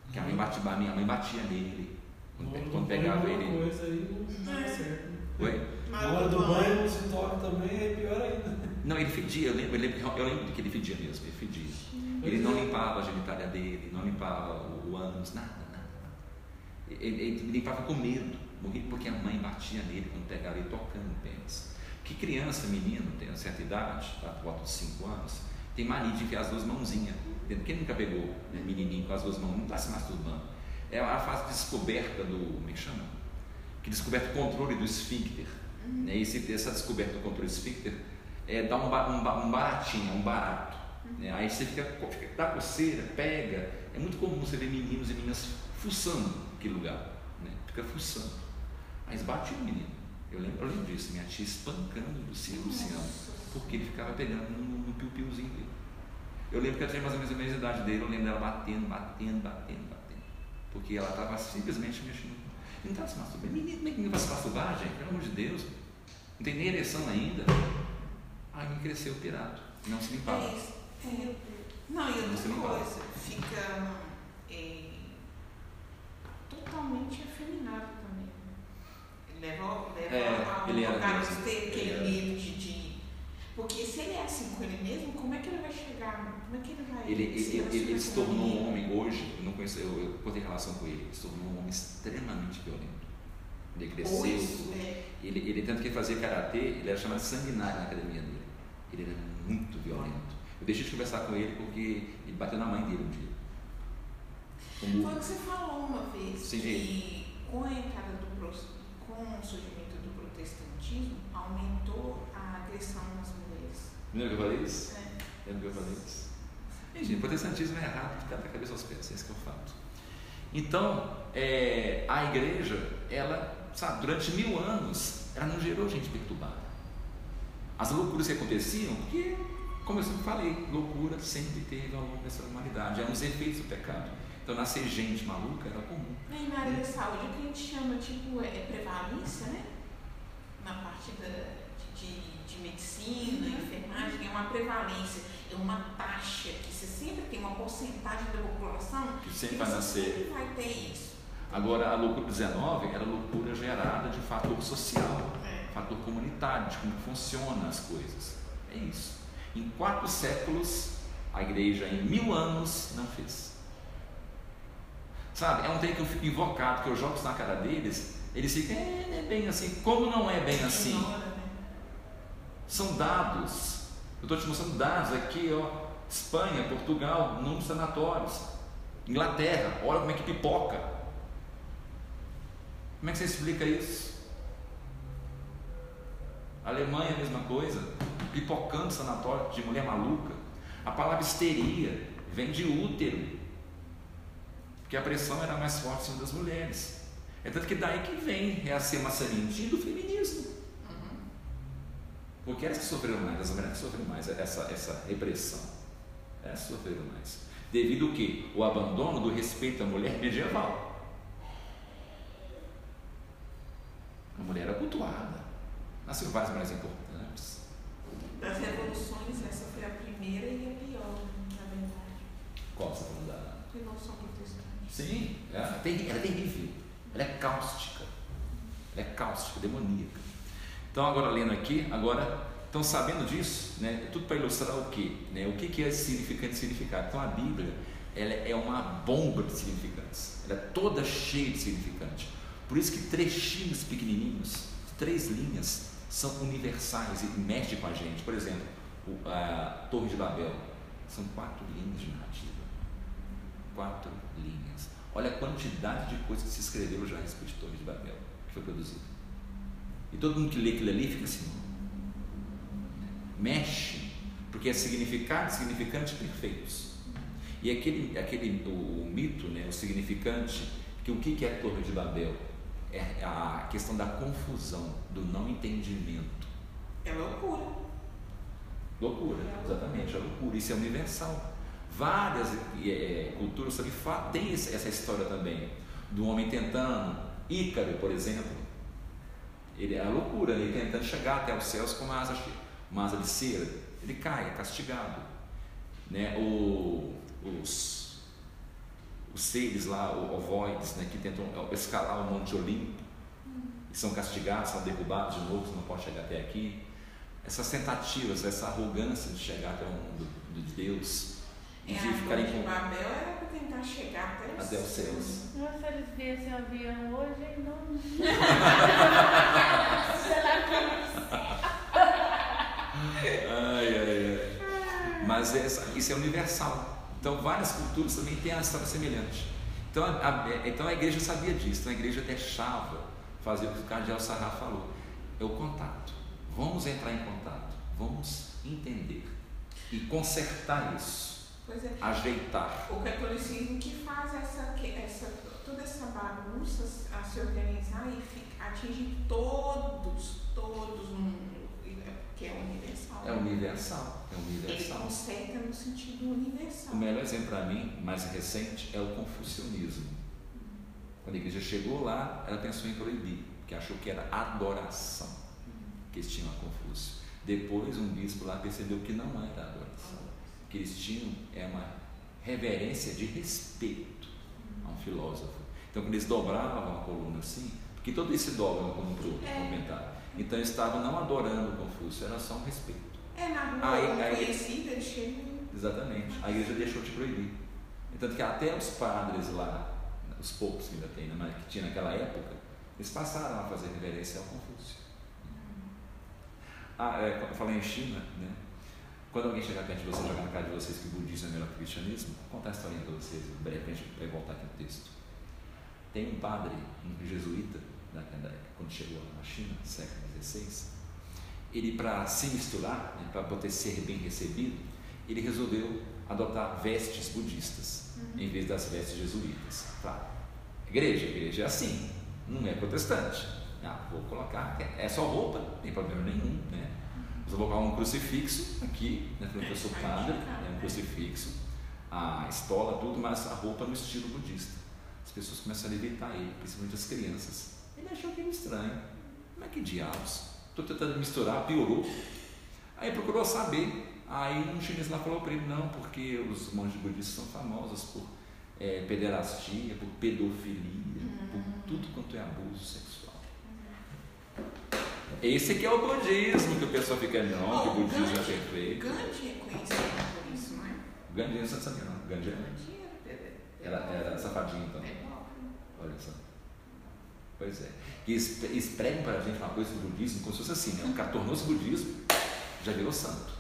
Porque a mãe batia, minha mãe batia nele quando, quando não pegava ele. alguma coisa aí não É. certo. Oi? Na hora do banho. não se toca também, é pior ainda. Não, ele fedia, eu lembro, eu lembro, eu lembro que ele fedia mesmo, ele fedia. Ele não limpava a genitália dele, não limpava o, o ânus, nada, nada. Ele, ele limpava com medo, morria porque a mãe batia nele quando pegava ele tocando o pênis. Que criança, menino, tem uma certa idade, tá, por volta de 5 anos, tem mania de enfiar as duas mãozinhas. Quem nunca pegou né, menininho com as duas mãos, não está se masturbando. É a fase de descoberta do, como é que chama? Que descoberta o controle do esfíncter. Né? Esse, essa descoberta do controle do esfíncter é, dá um, um, um baratinho, um barato. né? Aí você fica, fica, dá coceira, pega. É muito comum você ver meninos e meninas fuçando aquele lugar. Né? Fica fuçando. Mas bate o menino. Eu lembro, eu lembro disso, minha tia espancando o Luciano, Luciano, porque ele ficava pegando no, no piu-piuzinho dele. Eu lembro que eu tinha mais ou menos a mesma idade dele, eu lembro dela batendo, batendo, batendo, batendo. Porque ela estava simplesmente mexendo. Não estava se masturbando. Menino, como é que ninguém vai se masturbar, gente? Pelo amor de Deus. Não tem nem ereção ainda. Aí me cresceu o pirata. Não se limpava. É isso. É. Não, e outra não coisa, fica é, totalmente afeminado também. Ele leva, leva É, ao ele era lugar mesmo. de ter Ele aquele era. medo de, de. Porque se ele é assim com ele mesmo, como é que ele vai chegar? Como é que ele vai. Ele, ele, se ele, ele se tornou um homem hoje, eu não conheço, eu, eu cortei relação com ele, ele se tornou um homem extremamente violento. Ele cresceu, Hoje, é, ele, ele tanto que ele fazia karatê, ele era chamado de sanguinário na academia dele. Ele era muito violento. Eu deixei de conversar com ele porque ele bateu na mãe dele um dia. Como- Foi o que você falou uma vez, Sim. que com a entrada do com o surgimento do protestantismo, aumentou a agressão nas mulheres. Lembra que eu falei isso? É. Lembra que eu falei isso? Gente, protestantismo é errado, fica da cabeça aos pés, esse que é o fato. Então, é, a igreja, ela, sabe, durante mil anos, ela não gerou gente perturbada. As loucuras que aconteciam, porque, como eu sempre falei, loucura sempre teve ao longo dessa humanidade, é um dos efeitos do pecado. Então, nascer gente maluca era comum. E na área da saúde, o que a gente chama tipo, é, é prevalência, né? Na parte da, de, de medicina, enfermagem, é uma prevalência, é uma taxa que você sempre tem uma porcentagem da população Que sempre que vai sempre vai ter isso. Agora, a loucura 19 era loucura gerada de fator social. É. fator comunitário, de como funcionam as coisas. É isso. Em quatro séculos, a igreja, em mil anos, não fez. Sabe, é um tempo que eu fico invocado, que eu jogo isso na cara deles, eles ficam, é, não é bem assim. Como não é bem assim? São dados. Eu estou te mostrando dados aqui, ó. Espanha, Portugal, número de sanatórios. Inglaterra, olha como é que pipoca. Como é que você explica isso? Alemanha, a mesma coisa. Pipocando sanatório de mulher maluca. A palavra histeria vem de útero. Porque a pressão era mais forte em das mulheres. É tanto que daí que vem a ser do feminismo. Porque elas que sofreram mais, as mulheres que sofreram mais essa, essa repressão. Elas sofreram mais. Devido ao quê? O abandono do respeito à mulher medieval. A mulher era cultuada. Nasceu várias mulheres importantes. Das revoluções, essa foi a primeira e a pior, na Qual você está falando da. Revolução protestante. Sim, é, terri- ela é terrível. Ela é cáustica. Ela é cáustica, demoníaca. Então, agora lendo aqui, agora, então sabendo disso, né, é tudo para ilustrar o quê? Né, o que, que é significante significado. Então, a Bíblia ela é uma bomba de significantes. Ela é toda cheia de significante. Por isso que trechinhos pequenininhos, três linhas, são universais e mexem com a gente. Por exemplo, a Torre de Babel. São quatro linhas de narrativa. Quatro linhas. Olha a quantidade de coisas que se escreveram já a respeito de Torre de Babel, que foi produzida. E todo mundo que lê aquilo ali fica assim. Mexe, porque é significado, significantes perfeitos. E aquele, aquele o, o mito, né, o significante, que o que é a Torre de Babel? É a questão da confusão, do não entendimento. É loucura. Loucura, exatamente, é loucura. Isso é universal. Várias eh, culturas também fa- têm essa história também, do homem tentando, Ícaro, por exemplo, ele é a loucura, ele tentando chegar até os céus com uma asa, uma asa de cera, ele cai, é castigado. Né? O- os, os seres lá, ovoides, né, que tentam escalar o Monte Olimpo, são castigados, são derrubados de novo, não pode chegar até aqui essas tentativas, essa arrogância de chegar até o mundo de Deus e É, de a ficar Torre em de con- Babel era para tentar chegar até os, até os céus. Nossa, eles viessem o avião hoje, hein? não. Ai, ai, ai. Mas essa- isso é universal. Então várias culturas também têm a história semelhante. Então a, a- então a igreja sabia disso, então a igreja deixava fazer o que o cardeal Sarra falou. É o contato. Vamos entrar em contato, vamos entender e consertar isso, é. ajeitar. O catolicismo que faz essa, que- essa, toda essa bagunça a se organizar e atingir todos, todos no mundo, é- que é universal. É universal, é Ele universal. conserta no sentido universal. O melhor exemplo para mim, mais recente, é o confucionismo. Quando a igreja chegou lá, ela pensou em proibir, porque achou que era adoração que eles tinham a Confúcio. Depois, um bispo lá percebeu que não era adoração, que eles tinham é uma reverência de respeito a um filósofo. Então, quando eles dobravam a coluna assim, porque todo esse dobra como um pro É. comentário. Então, eles estavam não adorando Confúcio, era só um respeito. É, na rua Aí- aí- conhecida. Exatamente. A igreja deixou de proibir. Tanto que até os padres lá, os poucos que ainda tem, né, que tinha naquela época, eles passaram a fazer reverência ao Confúcio. Ah, é, eu falei em China, né? Quando alguém chegar perto de vocês, jogar na cara de vocês que o budismo é melhor que o cristianismo, vou contar a historinha para vocês, brevemente, para voltar aqui no texto. Tem um padre, um jesuíta, da- da- quando chegou na China, século XVI, ele para se misturar, né, para poder ser bem recebido, ele resolveu adotar vestes budistas em vez das vestes jesuítas. Claro, igreja, igreja é assim, não é protestante. Ah, vou colocar, é só roupa, não tem problema nenhum, né? Eu vou colocar um crucifixo aqui, né, falando que eu sou padre, é um crucifixo, a estola, tudo, mas a roupa no estilo budista. As pessoas começam a evitar ele, principalmente as crianças. Ele achou aquilo estranho. Mas que diabos? Estou tentando misturar, piorou. Aí procurou saber. Aí um chinês lá falou para ele, não, porque os monges budistas são famosos por eh, pederastia, por pedofilia, por tudo quanto é abuso sexual. Esse aqui é o budismo, que o pessoal fica, não, que o budismo é perfeito. Gandhi é conhecido por isso, não é? Gandhi não sabia não, Gandhi era- Gandhi era, era safadinho então. pedófilo. Olha só. Pois é. E eles pregam para a gente uma coisa do budismo como se fosse assim, né? O cara tornou-se budismo, já virou santo.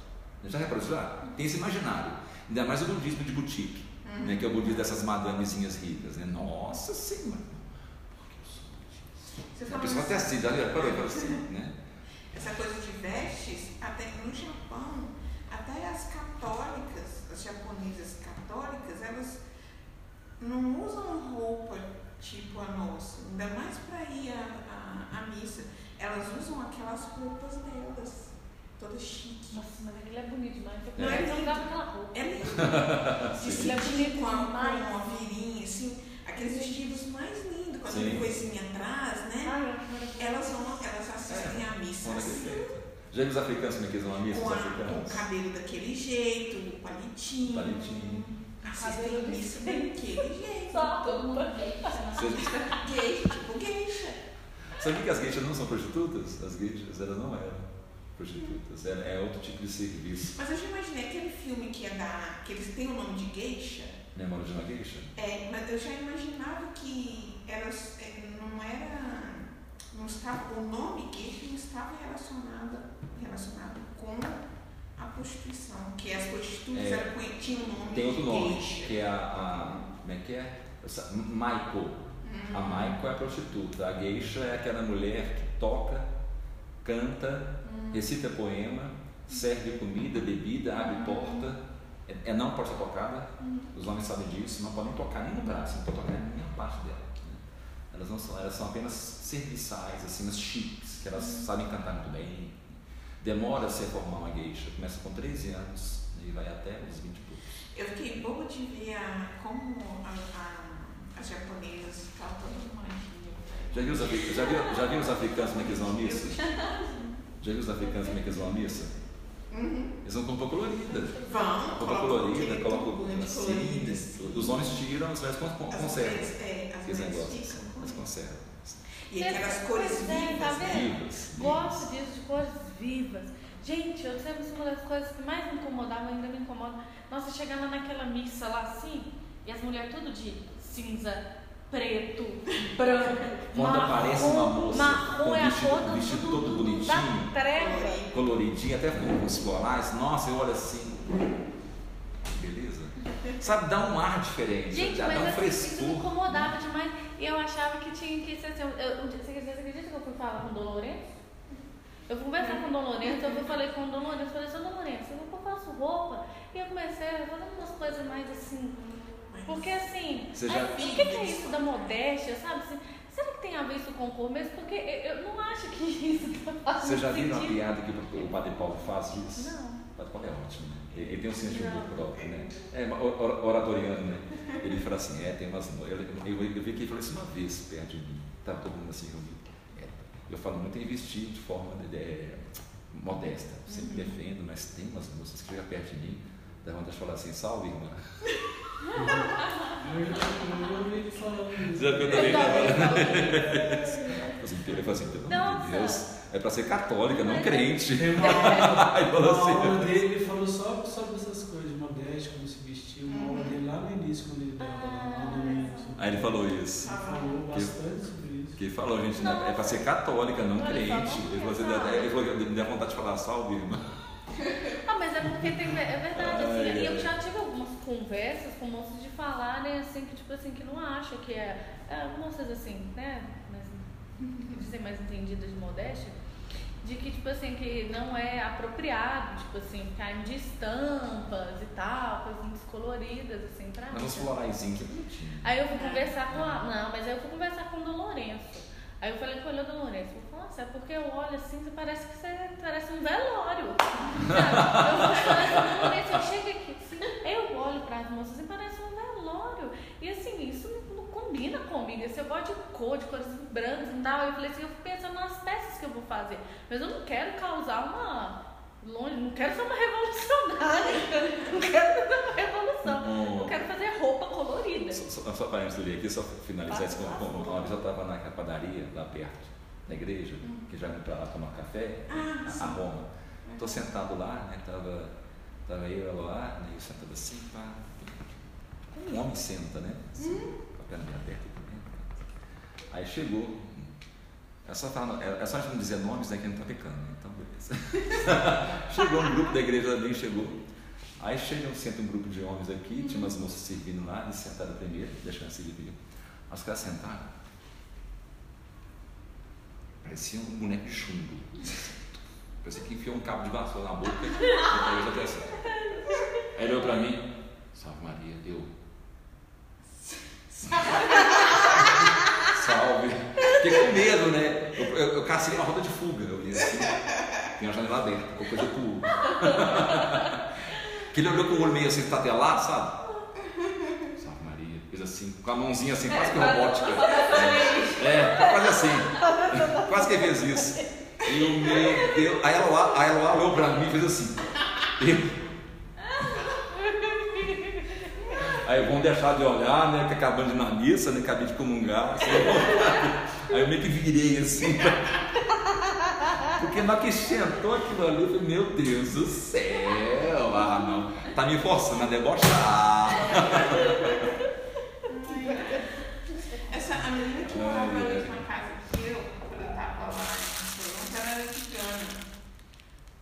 Já reparou isso lá? Tem esse imaginário. Ainda mais o budismo de boutique, né? que é o budismo dessas madamezinhas ricas. Né? Nossa Senhora! Porque eu sou budista. Você A pessoa até essa- assim, já parou para assim, né? Essa coisa de vestes, até no Japão, até as católicas, as japonesas católicas, elas não usam roupa tipo a nossa, ainda mais para ir à, à, à missa. Elas usam aquelas roupas delas, todas chiques. Nossa, mas ele é bonito demais. Não é não lindo? usava aquela roupa. É lindo. De Ele é bonito com, a, com uma virinha, assim, aqueles vestidos mais lindos, com Sim. aquela coisinha atrás, né? Acho maravilhoso. Elas, vão, elas assistem à missa Olha que assim. Já viu os africanos como é que eles vão à missa? com, Os a- com o cabelo daquele jeito, o palitinho. Palitinho. Assistem isso daquele jeito. Só Todo mundo Geisha, tipo geisha. Sabia que as gueixas não são prostitutas? As gueixas, elas não eram prostitutas. É, é outro tipo de serviço. Mas eu já imaginei aquele filme que é da. que eles têm o nome de geisha. Memória de uma gueixa? É, mas eu já imaginava que era, é, não era. Não estava, o nome geisha não estava relacionado, relacionado com a prostituição. Que as prostitutas É. eram, tinham o nome Tem outro nome, geisha. que é a, a. Como é que é? Essa, Maiko. A Maiko é a prostituta. A geisha é aquela mulher que toca, canta, recita poema, serve comida, bebida, abre porta. É, é não pode ser tocada. Os homens sabem disso, não podem tocar nem no braço, não podem tocar nem nenhuma parte dela. Elas não são, elas são apenas serviçais, assim, mas chiques, que elas sabem cantar muito bem. Demora a se formar uma geisha, começa com 13 anos e vai até os 20 e poucos. Eu fiquei boba de ver a, como a, a, as japonesas ficavam todas magia. Já viu os, já viu, já viu os africanos como é que eles vão à missa? Já viu os africanos como é que eles vão à missa? Uhum. Eles vão com roupa colorida. Vão, Roupa colorida, colocam assim. Os homens tiram, as mulheres con- con- As conservam. mulheres, é, as mulheres E aquelas cores é, vivas, tá né? vendo? Vivas. Gosto disso, de cores vivas. Gente, eu sempre uma das coisas que mais me incomodava, ainda me incomoda. Nossa, chegando naquela missa lá assim, e as mulheres tudo de cinza, preto, branco, Quando marrom, aparece uma moça marrom com é a vestido- cor do, vestido do- todo do- bonitinho. da treva. Coloridinho, até com os florais. Nossa, eu olho assim. Sabe, dá um ar diferente, Gente, dá, dá um mas assim, isso me incomodava demais. E eu achava que tinha que ser assim. Eu, um dia- você acredita que eu fui falar com o Dom Lourenço? Eu fui conversar com o Dom Lourenço, eu falei com o Dom Lourenço, eu falei, seu Dom Lourenço, eu faço roupa. E eu comecei a fazer umas coisas mais assim. Porque assim, Você já- o que, que é isso da modéstia, sabe? Assim, será que tem a ver isso com cor mesmo? Porque eu, não acho que isso tá fazendo Você já viu uma piada que o Padre Paulo faz disso? Não. O Padre Paulo é ótimo, né? Ele, tem um senso de humor Não. próprio, né? É or- or- oratoriano, né? Ele fala assim, é, tem umas... Eu, eu, eu vi que ele falou isso uma vez perto de mim. Tava todo mundo assim reunido. É, eu falo muito em vestir de forma de, de- modesta. Sempre Uhum. defendo, mas tem umas moças que chegam perto de mim, dá vontade de falar assim, salve, irmã. Já viu Eu também. Assim, Ele fala assim, pelo amor de. Deus, é pra ser católica, não crente. Tem uma falou uma aula assim, dele, ele falou só sobre essas coisas, modéstia, como se vestir. Uma aula dele lá no início, quando ele dava lá no domingo. assim. Aí ele falou isso. Ele falou bastante sobre isso. Que falou, gente, né, é pra ser católica, não crente. falou Ele falou, assim, ele falou, me dá vontade de falar salve, irmã. Ah, mas é porque tem, é verdade, assim, Ai, e eu já tive conversas com moças de falarem assim, que tipo assim, que não acham que é, é moças assim, né, mas, que dizem mais entendidas de modéstia, de que tipo assim, que não é apropriado, tipo assim, ficar de estampas e tal, coisas muito coloridas, assim, pra Mas mim. uns floraizinhos que é bonitinho. Aí eu fui conversar com a. Não, mas aí eu fui conversar com o Dom Lourenço. Aí eu falei com ele, Dom Lourenço, eu falei, nossa, é porque eu olho assim, você parece que você parece um velório. Eu falei Dom Lourenço, eu chego aqui, eu olho para as moças e parece um velório. E assim, isso não, não combina comigo. Esse eu gosto de cor, de cores brancas e tal. Eu falei assim, eu fico pensando nas peças que eu vou fazer. Mas eu não quero causar uma. Longe, não quero ser uma revolucionária. Não quero fazer uma revolução. Eu quero fazer roupa colorida. Só, só, só para ali aqui, só finalizar isso com, com uma vez eu estava na padaria, lá perto da igreja, que já vim para lá tomar café, Ah, a, sim. a Roma. Estou sentado lá, né? Tava, tava eu e ela lá, né, eu sentado assim, pá. Como um homem senta, né? Assim, Com a perna bem aberta. né? Aí chegou. É só, falar, é, é só a gente não dizer nomes, né? Que não tá pecando, né? Então, beleza. chegou um grupo da igreja ali, chegou. Aí chega, senta um grupo de homens aqui, tinha umas moças servindo lá, eles sentaram primeiro, deixaram servir. As caras sentaram. Parecia um boneco de chumbo. Parecia que enfiou um cabo de vassoura na boca e até assim. Aí ele olhou pra mim, salve Maria, eu. Salve. Fiquei com medo, né? Eu, eu, eu cacei uma roda de fuga. Eu vi assim, tem uma janela aberta, qualquer coisa eu pulo. Que ele olhou com o olho meio assim, tatelado, sabe? Salve Maria. Fez assim, com a mãozinha assim, quase que robótica. É, quase assim. Quase que fez isso. E o meu Deus. Aí ela, aí ela olhou pra mim e fez assim. Eu, Aí vão deixar de olhar, né? Que acabando de ir na missa, né? Acabei de comungar. Assim, aí eu meio que virei assim. Porque na que sentou aquilo ali, eu falei, meu Deus do céu, ah não, tá me forçando a debochar. Essa, a menina que morava na casa que eu, eu tava lá era cigana.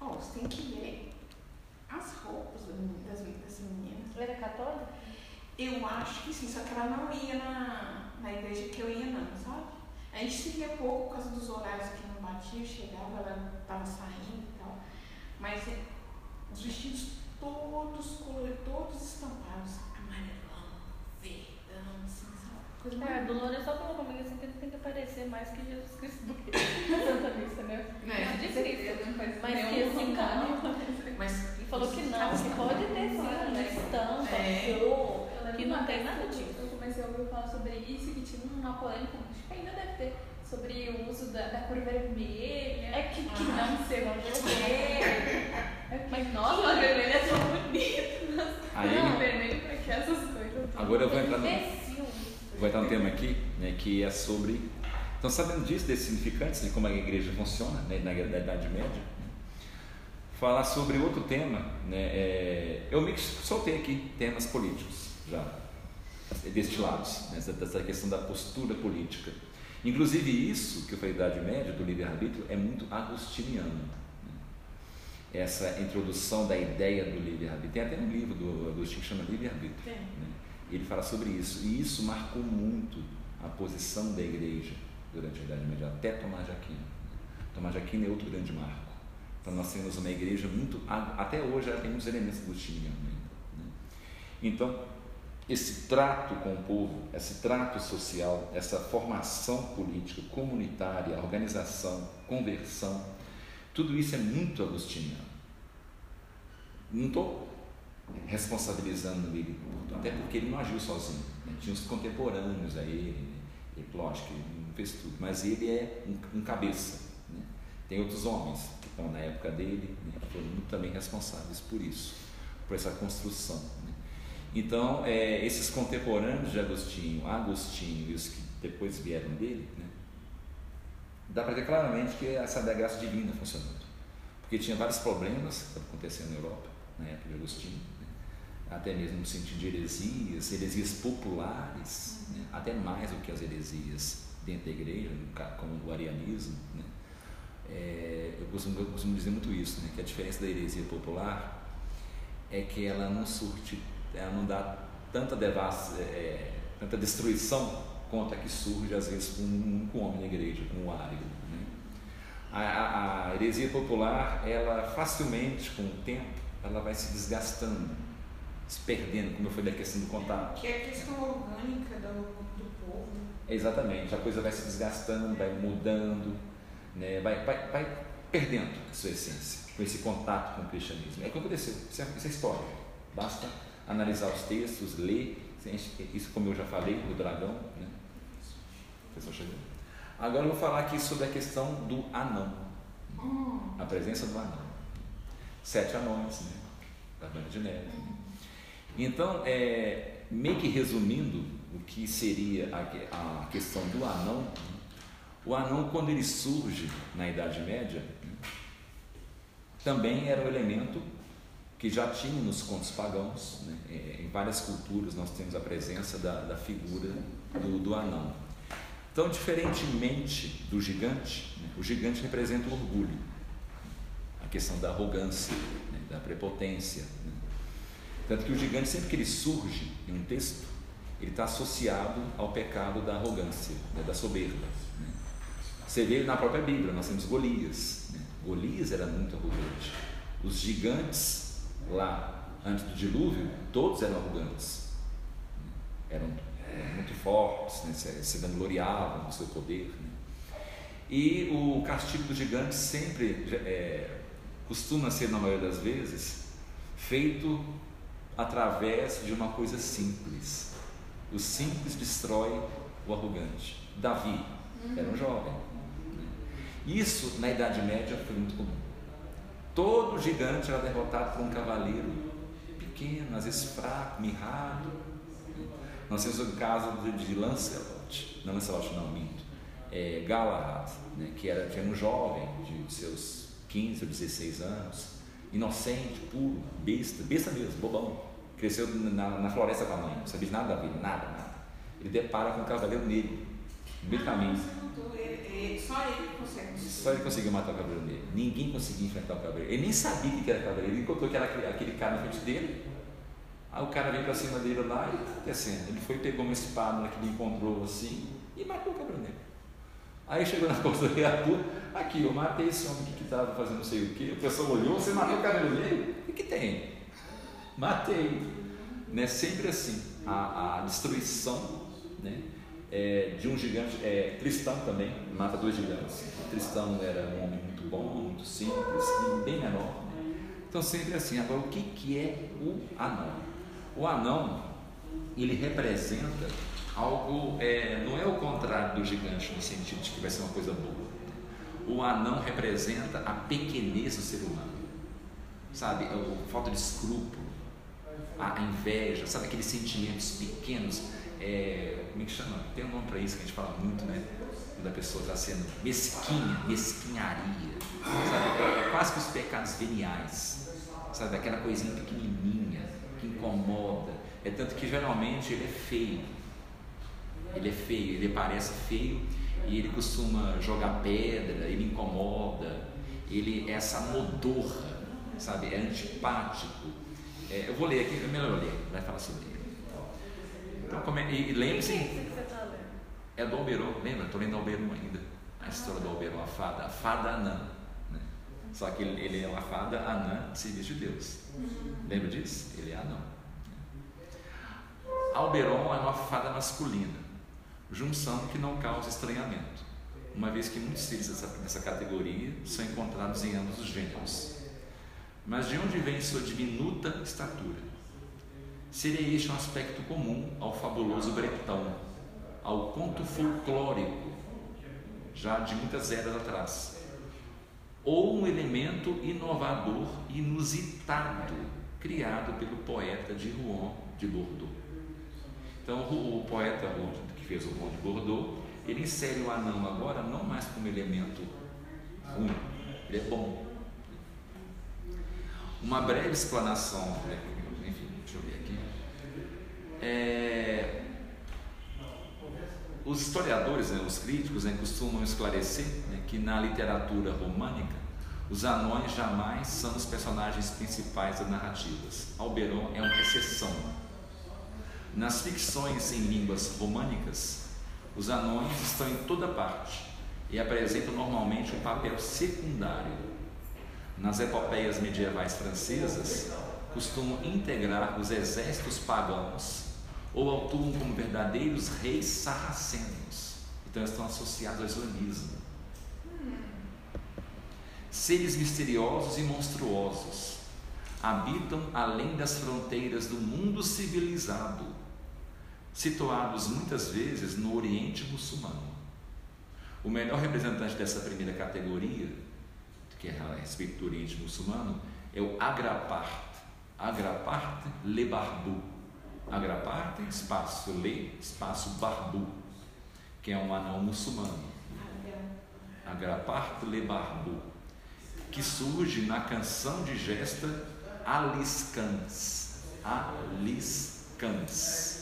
Ó, você tem que ver as roupas das, das meninas. Ela era católica? Eu acho que sim, só que ela não ia na, na igreja que eu ia não, sabe? A gente se via pouco por causa dos horários que não batia, chegava, ela estava saindo e tal. Mas é, os vestidos todos coloridos, todos estampados, amarelão, verdão, assim, sabe? Coisa É, mais- Dolores só falou comigo assim que que aparecer mais que Jesus Cristo do que Santa Missa, né? É, de Cristo, não faz Mas que assim, comentário. Mas Ele falou que não, que pode ter sim, uma estampa, É. Eu que não tem nada que disso. Eu comecei a ouvir falar sobre isso, que tinha uma polêmica, acho que ainda deve ter, sobre o uso da, da cor vermelha. É que, que Ah. não sei, não É, Mas nossa, que a vermelha é tão bonita. Aí- Não, vermelho pra que essas coisas? Agora eu vou entrar no, vou entrar no tema aqui, né, que é sobre. Então, sabendo disso, desses significantes, de como a igreja funciona né, na, na Idade Média, né, falar sobre outro tema. Né, é, eu meio que soltei aqui temas políticos já destilados, né, dessa, questão da postura política. Inclusive, isso que eu falei da Idade Média, do livre-arbítrio, é muito agostiniano. né. Essa introdução da ideia do livre-arbítrio. Tem até um livro do Agostinho que chama Livre-arbítrio. Né? Ele fala sobre isso. E isso marcou muito a posição da igreja durante a Idade Média, até Tomás de Aquino. Tomás de Aquino é outro grande marco. Então nós temos uma igreja muito. Até hoje ela tem muitos elementos agostinianos ainda. Né? Então, esse trato com o povo, esse trato social, essa formação política, comunitária, organização, conversão, tudo isso é muito agostiniano. Não estou responsabilizando ele, até porque ele não agiu sozinho. né? Tinha os contemporâneos a ele, né? e lógico fez tudo, mas ele é um, um cabeça. né? Tem outros homens que estão na época dele, né? que foram também responsáveis por isso, por essa construção. né? Então, é, esses contemporâneos de Agostinho, Agostinho e os que depois vieram dele, né? dá para ver claramente que essa é a graça divina funcionando. Porque tinha vários problemas acontecendo na Europa, na época de Agostinho, né? até mesmo no sentido de heresias, heresias populares, né? até mais do que as heresias dentro da igreja, como o arianismo. Né? É, eu, costumo, eu costumo dizer muito isso, né? que a diferença da heresia popular é que ela não surte, ela não dá tanta, devassa, é, tanta destruição quanto a que surge às vezes com um único homem na igreja, com o árido. Né? A, a, heresia popular, ela facilmente, com o tempo, ela vai se desgastando, se perdendo, como eu falei da questão do contato. Que é a questão orgânica do, do povo. Exatamente, a coisa vai se desgastando, vai mudando, né? vai, vai, vai perdendo a sua essência com esse contato com o cristianismo. É o que aconteceu, isso é, isso é história. Basta analisar os textos, ler, isso como eu já falei, do dragão. Né? A pessoa chegou. Agora eu vou falar aqui sobre a questão do anão, Hum. a presença do anão. Sete anões, né? da Branca de Neve. Então, é, meio que resumindo o que seria a, a questão do anão, o anão, quando ele surge na Idade Média, também era um elemento que já tinha nos contos pagãos. né? É, em várias culturas nós temos a presença da, da figura do, do anão. Então, diferentemente do gigante, né? o gigante representa o orgulho, a questão da arrogância, né? da prepotência. né? Tanto que o gigante, sempre que ele surge em um texto, ele está associado ao pecado da arrogância, né? da soberba. né? Você vê na própria Bíblia, nós temos Golias. Né? Golias era muito arrogante. Os gigantes lá, antes do dilúvio, todos eram arrogantes. Eram é, muito fortes, né? se, se vangloriavam do seu poder. né? E o castigo do gigante sempre é, costuma ser, na maioria das vezes, feito através de uma coisa simples. O simples destrói o arrogante. Davi era um jovem. né? Isso na Idade Média foi muito comum. Todo gigante era derrotado por um cavaleiro pequeno, às vezes fraco, mirrado. Nós temos o caso de Lancelot, não Lancelot não, minto, é, Galahad, né, que era, tinha um jovem de seus 15 ou 16 anos, inocente, puro, besta, besta mesmo, bobão, cresceu na, na floresta com a mãe, não sabia de nada da vida, nada, nada. Ele depara com um cavaleiro negro, no meio do caminho. Só ele consegue. Só ele conseguiu matar o cavaleiro negro. Ninguém conseguia enfrentar o cavaleiro. Ele nem sabia o que era cavaleiro. Ele contou que era aquele, aquele cara na frente dele. Aí o cara veio pra cima dele lá e tá acontecendo. Ele foi, pegou uma espada que ele encontrou assim e matou o cavaleiro negro. Aí chegou na costa da criatura, aqui, eu matei esse homem que estava fazendo não sei o que, o pessoal olhou, você matou o cabelo dele? O que tem? Matei. Né? Sempre assim, a, a destruição né? É, de um gigante, é, Tristão também, mata dois gigantes. Tristão era um homem muito bom, muito simples bem menor. Então sempre assim, agora o que, que é o anão? O anão, ele representa algo, é, não é o contrário do gigante no sentido de que vai ser uma coisa boa. O anão representa a pequenez do ser humano, sabe? A é falta de escrúpulo, a inveja, sabe? Aqueles sentimentos pequenos. É, como é que chama? Tem um nome para isso que a gente fala muito, né? Quando a pessoa está sendo mesquinha, mesquinharia, sabe? É, quase que os pecados veniais, sabe? Aquela coisinha pequenininha que incomoda. É tanto que geralmente ele é feio ele é feio, ele parece feio e ele costuma jogar pedra, ele incomoda, ele é essa modorra, sabe? É antipático. É, eu vou ler aqui, é melhor ler, vai falar sobre ele. Então, é, e, e lembre-se. Tá é do Alberon, lembra? Estou lendo Alberon ainda. A história do Alberon, a fada, a fada anã. Né? Só que ele, ele, é uma fada anã de serviço de Deus. Lembra disso? Ele é anão. Alberon é uma fada masculina junção que não causa estranhamento, uma vez que muitos seres dessa, dessa categoria são encontrados em ambos os gêneros. Mas de onde vem sua diminuta estatura? Seria este um aspecto comum ao fabuloso Bretão, ao conto folclórico, já de muitas eras atrás, ou um elemento inovador, inusitado, criado pelo poeta de Rouen de Bordeaux. Então, o, poeta que fez o Rond de Bordeaux, ele insere o anão agora não mais como elemento ruim, ele é bom. Uma breve explanação, né, enfim, deixa eu ver aqui. É, os historiadores, né, os críticos, né, costumam esclarecer né, que na literatura românica os anões jamais são os personagens principais das narrativas. Alberon é uma exceção nas ficções em línguas românicas, os anões estão em toda parte e apresentam normalmente um papel secundário. Nas epopeias medievais francesas, costumam integrar os exércitos pagãos ou atuam como verdadeiros reis sarracenos. Então estão associados ao islamismo. Seres misteriosos e monstruosos habitam além das fronteiras do mundo civilizado situados muitas vezes no Oriente muçulmano. O melhor representante dessa primeira categoria, que é a respeito do Oriente muçulmano, é o Agrapart. Agrapart Le Barbu. Agrapart, espaço Le, espaço Barbu, que é um anão muçulmano. Agrapart Le Barbu, que surge na canção de gesta Aliscans. Aliscans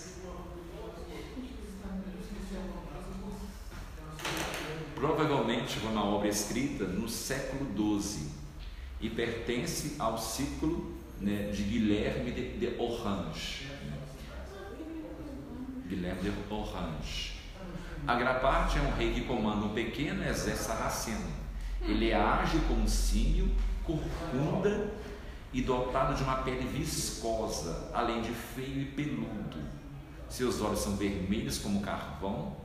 provavelmente foi uma obra escrita no século XII e pertence ao ciclo né, de Guilherme de, de Orange. Guilherme de Orange. Agraparte é um rei que comanda um pequeno exército sarraceno. Ele é ágil como símio, corcunda e dotado de uma pele viscosa, além de feio e peludo. Seus olhos são vermelhos como carvão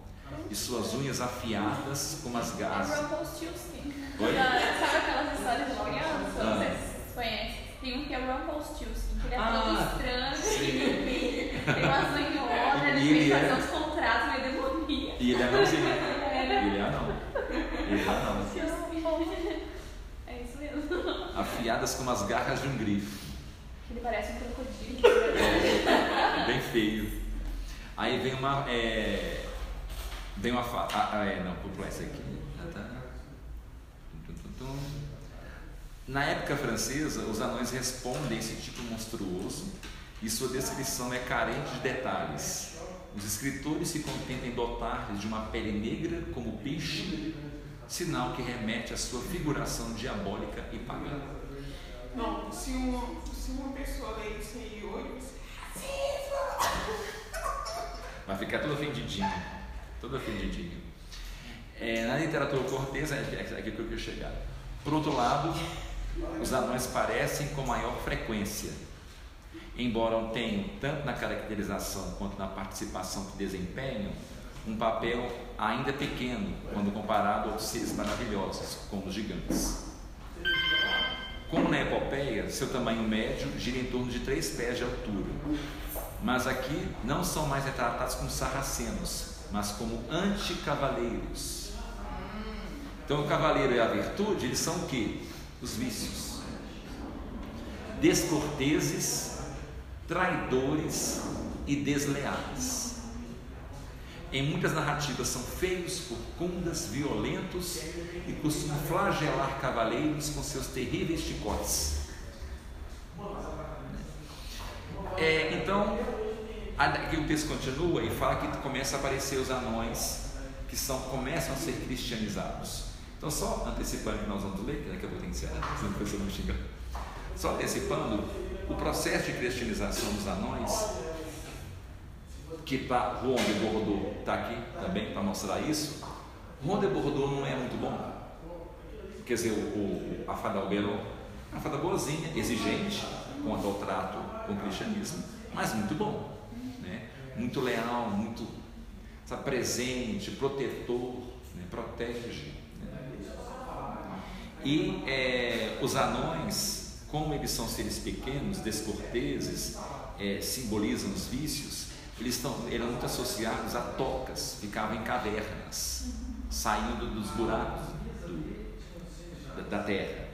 e suas unhas afiadas como as garras. É Rumpelstiltskin. Oi? Sabe aquelas histórias de criança? Ah. Vocês conhecem? Tem um que é o Rumpelstiltskin, que ele é Ah, todo estranho, tem umas unhonas, E ele vem é- fazer uns contratos meio demoníacos. E ele é anãozinho. Ele é anão. Ele é anão. É isso mesmo. Afiadas como as garras de um grifo. Ele parece um crocodilo. É bem feio. Aí vem uma. É, vem uma. fa- Ah, ah, é, não, vou pular isso aqui. Na época francesa, os anões respondem a esse tipo monstruoso e sua descrição é carente de detalhes. Os escritores se contentam em dotar-lhes de uma pele negra como peixe, sinal que remete à sua figuração diabólica e pagã. Não, se uma, se uma pessoa ler isso aí hoje, racismo! Vai ficar todo ofendidinho. Todo ofendidinho. É, na literatura cortesa, é é aqui que eu quero chegar. Por outro lado, os anões parecem com maior frequência, embora tenham, tanto na caracterização quanto na participação que desempenham, um papel ainda pequeno quando comparado a outros seres maravilhosos, como os gigantes. Como na epopeia, seu tamanho médio gira em torno de três pés de altura. Mas aqui não são mais retratados como sarracenos, mas como anticavaleiros. Então o cavaleiro e a virtude, eles são o quê? Os vícios. Descorteses, traidores e desleais. Em muitas narrativas são feios, corcundas, violentos e costumam flagelar cavaleiros com seus terríveis chicotes. É, então, aqui o texto continua e fala que começa a aparecer os anões que são, começam a ser cristianizados. Então, só antecipando nós vamos ler, daqui a pouco tem que ser, senão pessoa não xinga. Só antecipando, o processo de cristianização dos anões, que tá, Juan de Bordeaux está aqui também para mostrar isso. Juan de Bordeaux não é muito bom. Quer dizer, o, o, a fada Alberon, a fada boazinha, exigente quanto ao trato com o cristianismo, mas muito bom? Muito leal, muito sabe, presente, protetor, né? protege. Né? E é, os anões, como eles são seres pequenos, descorteses, é, simbolizam os vícios, eles estão, eram muito associados a tocas, ficavam em cavernas, saindo dos buracos do, da, terra,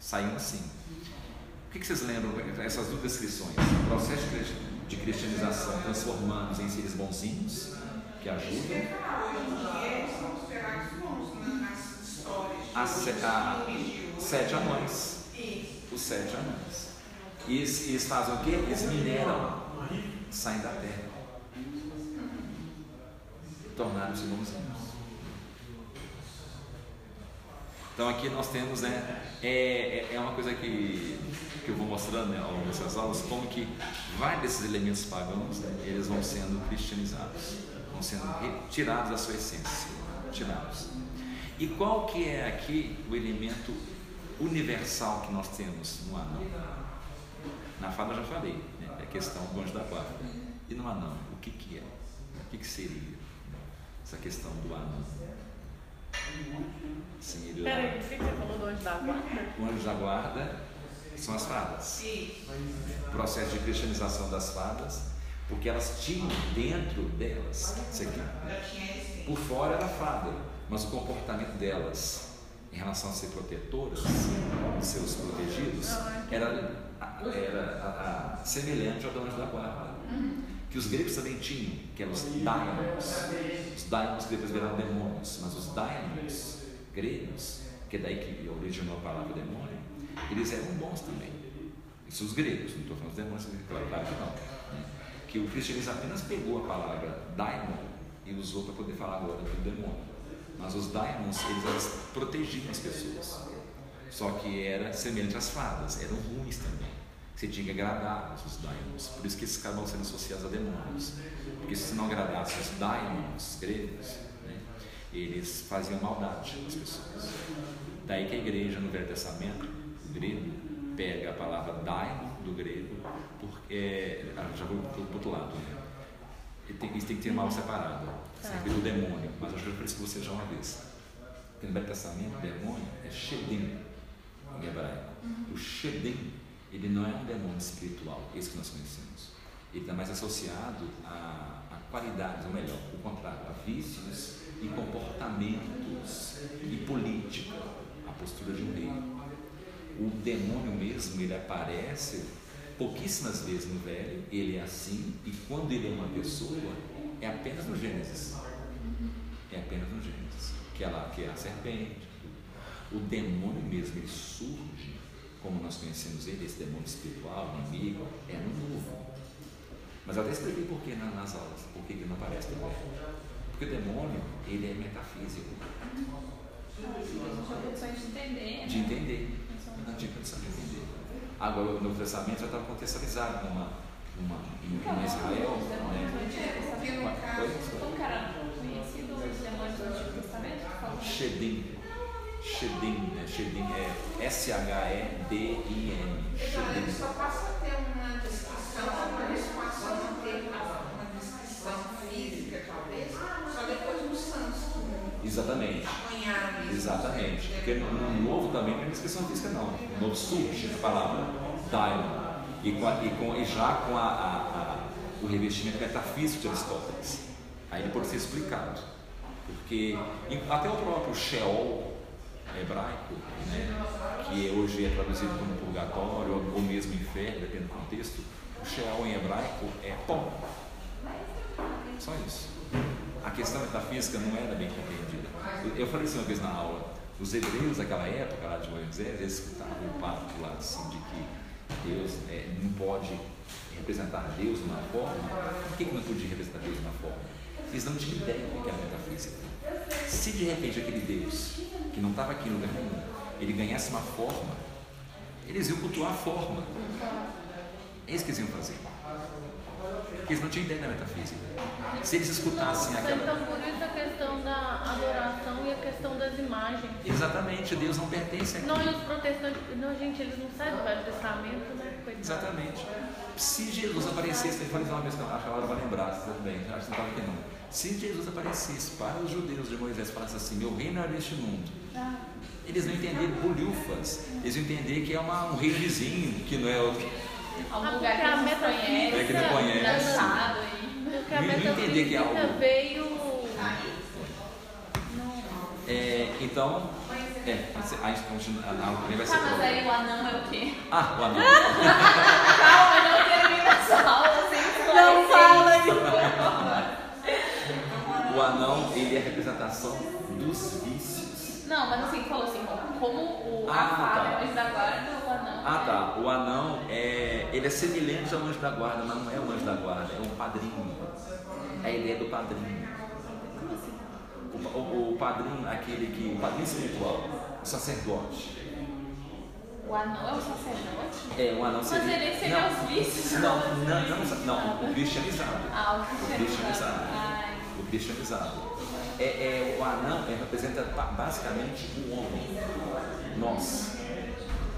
saíam assim. O que, que vocês lembram essas duas descrições? O processo de cristianização transformando-os em seres bonzinhos, que ajudam. Hoje em dia eles são considerados bons né, nas histórias. de A, se- a, religião. sete anões. Os sete anões. E eles, eles fazem o quê? Eles mineram, saem da terra. Tornaram-se bonzinhos. Então aqui nós temos, né? É, é, é uma coisa que, que eu vou mostrando né, ao longo dessas aulas, como que vários desses elementos pagãos, né, eles vão sendo cristianizados, vão sendo retirados da sua essência, tirados. E qual que é aqui o elemento universal que nós temos no anão? Na fada eu já falei, né? é a questão do anjo da guarda. E no anão, o que que é? O que que seria essa questão do anão? Sim, Peraí, o que você falou do anjo da guarda? o anjo da guarda são as fadas. Isso. O processo de cristianização das fadas, porque elas tinham dentro delas, isso aqui, por fora era fada, mas o comportamento delas em relação a ser protetoras seus protegidos era, era a- a- semelhante ao do anjo da guarda. Que os gregos também tinham, que eram os daimons. Os daimons que depois viraram demônios, mas os daimons gregos, que é daí que originou a palavra demônio, eles eram bons também. Isso os gregos, não estou falando dos demônios, claro, claro que não. né? Que o cristianismo apenas pegou a palavra daimon e usou para poder falar agora do demônio. Mas os daimons, eles, protegiam as pessoas. Só que era semelhante às fadas, eram ruins também. Você tinha que agradar os daimons. Por isso que esses acabam sendo associados a demônios. Porque se não agradasse os daimons gregos, eles faziam maldade às pessoas. Daí que a igreja no Velho Testamento, o grego, pega a palavra daimon do grego, porque. ah, já vou para o outro lado. Né? E tem, isso tem que ter mal separado, sempre do demônio. Mas acho que por isso que você já uma vez. Porque no Velho Testamento, demônio é Shedim, em hebraico. O Shedim, ele não é um demônio espiritual, esse que nós conhecemos. Ele está mais associado a, a qualidades, ou melhor, o contrário, a vícios e comportamentos e política, a postura de um rei. O demônio mesmo, ele aparece pouquíssimas vezes no velho, ele é assim, e quando ele é uma pessoa, é apenas no Gênesis. É apenas no Gênesis. Que é lá que é a serpente. O demônio mesmo, ele surge, como nós conhecemos ele, esse demônio espiritual, inimigo, é no novo. Mas eu até expliquei por que nas aulas, por que ele não aparece no velho. Porque o demônio, ele é metafísico. De entender. De entender. Não tinha condição de entender. Agora, o Novo Testamento já estava contextualizado numa, numa, em, em Israel. Né? Que era conhecido os demônios do Antigo Testamento? que falam? Shedim. Shedim, né? Shedim é S-H-E-D-I-M. Então, ele Shedim. só passa a ter uma descrição, mas eles passam a ter uma descrição física, talvez, só depois dos santos. Exatamente. Apanharam isso. Exatamente. Porque no, no Novo também não é descrição física, não. No surge a palavra daimon. E, com a- e, com, e já com a, a- o revestimento metafísico de Aristóteles. Aí ele pode ser explicado. Porque até o próprio Sheol hebraico, né, que hoje é traduzido como purgatório ou, mesmo inferno, dependendo do contexto, o Sheol em hebraico é pó. Só isso. A questão metafísica não era bem compreendida. Eu falei isso uma vez na aula. Os hebreus daquela época, lá de Moisés, eles escutavam o papo lá assim, de que Deus é, não pode representar Deus de uma forma. Por que, que não podia representar Deus de uma forma? Eles não tinham ideia do que era metafísica. Se de repente aquele Deus, que não estava aqui no lugar nenhum, ele ganhasse uma forma, eles iam cultuar a forma. É isso que eles iam fazer. Porque eles não tinham ideia da metafísica. Se eles escutassem Então, aquela. Questão da adoração e a questão das imagens. Exatamente, Deus não pertence aqui. Não, e os protestantes, não, gente, eles não sabem do Velho Testamento, né? Coitado. Exatamente. Se Jesus aparecesse, eu falei uma vez que eu acho que ela vai lembrar, tudo bem, acho que não estava aqui não. Se Jesus aparecesse para os judeus de Moisés e falasse assim, meu reino é deste mundo, Ah, eles não entenderam bolhufas, eles iam entender que é uma, um rei vizinho, que não é o. algum Ah, lugar porque que a a metafísica- conhece. É que não conhece. Porque a Não entender que é metafísica algo- veio. É, então, é, a gente continua, vai ser. Tá, mas aí o anão é o quê? Ah, o anão. Calma, não termina essa aula sem Não fala O anão, ele é a representação dos vícios. Não, mas assim, falou assim, como o Ah, a tá. é o anjo da guarda, o anão. Ah tá, o anão é. ele é semelhante ao anjo da guarda, mas não é o anjo da guarda, é um padrinho. É a ideia do padrinho. O, o- padrinho, aquele que. O padrinho espiritual, o sacerdote. O anão é o sacerdote? É, o anão Mas seria. ele seria não, os vícios? Não, não, não, não, o cristianizado. Ah, o cristianizado. Ai. O cristianizado. É, é, o anão é, representa ba- basicamente o homem. Nós.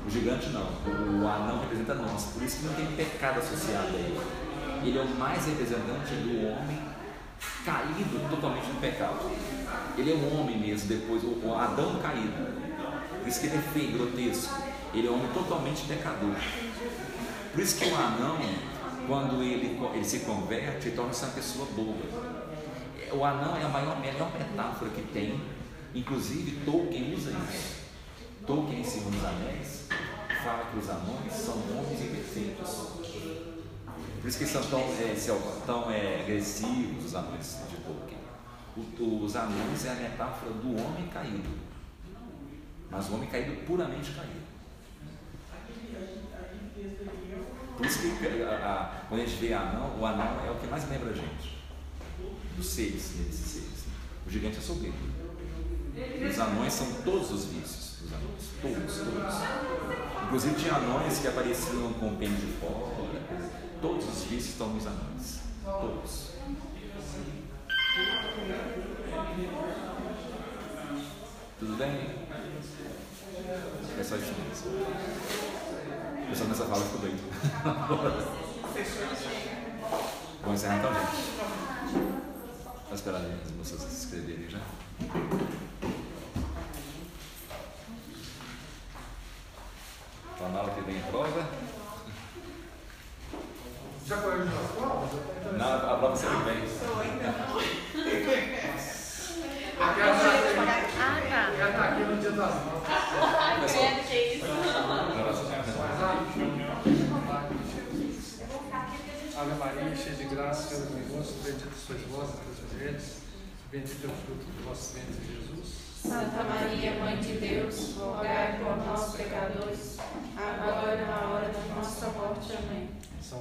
O gigante não. O, o anão representa nós. Por isso que não tem pecado associado a ele. Ele é o mais representante do homem caído totalmente no pecado. Ele é um homem mesmo, depois, o, Adão caído. Por isso que ele é feio, grotesco. Ele é um homem totalmente pecador. Por isso que o anão, quando ele, ele se converte, ele torna-se uma pessoa boa. O anão é a maior, melhor metáfora que tem, inclusive Tolkien usa isso. Tolkien, em Senhor dos Anéis, fala que os anões são homens imperfeitos. Por isso que eles são tão, é, são tão é, agressivos, os anões de Tolkien. O- os anões é a metáfora do homem caído, mas o homem caído puramente caído. Por isso que a- a- quando a gente vê anão, o anão é o que mais lembra a gente dos seres, desses seres. O gigante é soberbo. Os anões são todos os vícios dos anões. Todos, todos. Inclusive tinha anões que apareciam com pênis de fora. Todos os vícios estão nos. Todos. Tudo bem? É só isso mesmo. Eu só nessa fala ficou doido. Vamos encerrar então, gente. Vou esperar as moças se inscreverem já. Então, na aula que vem a prova. Já corrigiu as provas? Na, a prova que vem. Aqui ela tá aqui- Ah, tá. ela tá aqui no dia das mãos. Ai, credo, que isso. Ave Maria, cheia de graça, Senhor é convosco. bendita sois vós entre as mulheres, bendito é o fruto do vosso ventre, Jesus. Santa Maria, Mãe de Deus, rogai por nós, pecadores, agora e na hora da nossa morte. Amém. São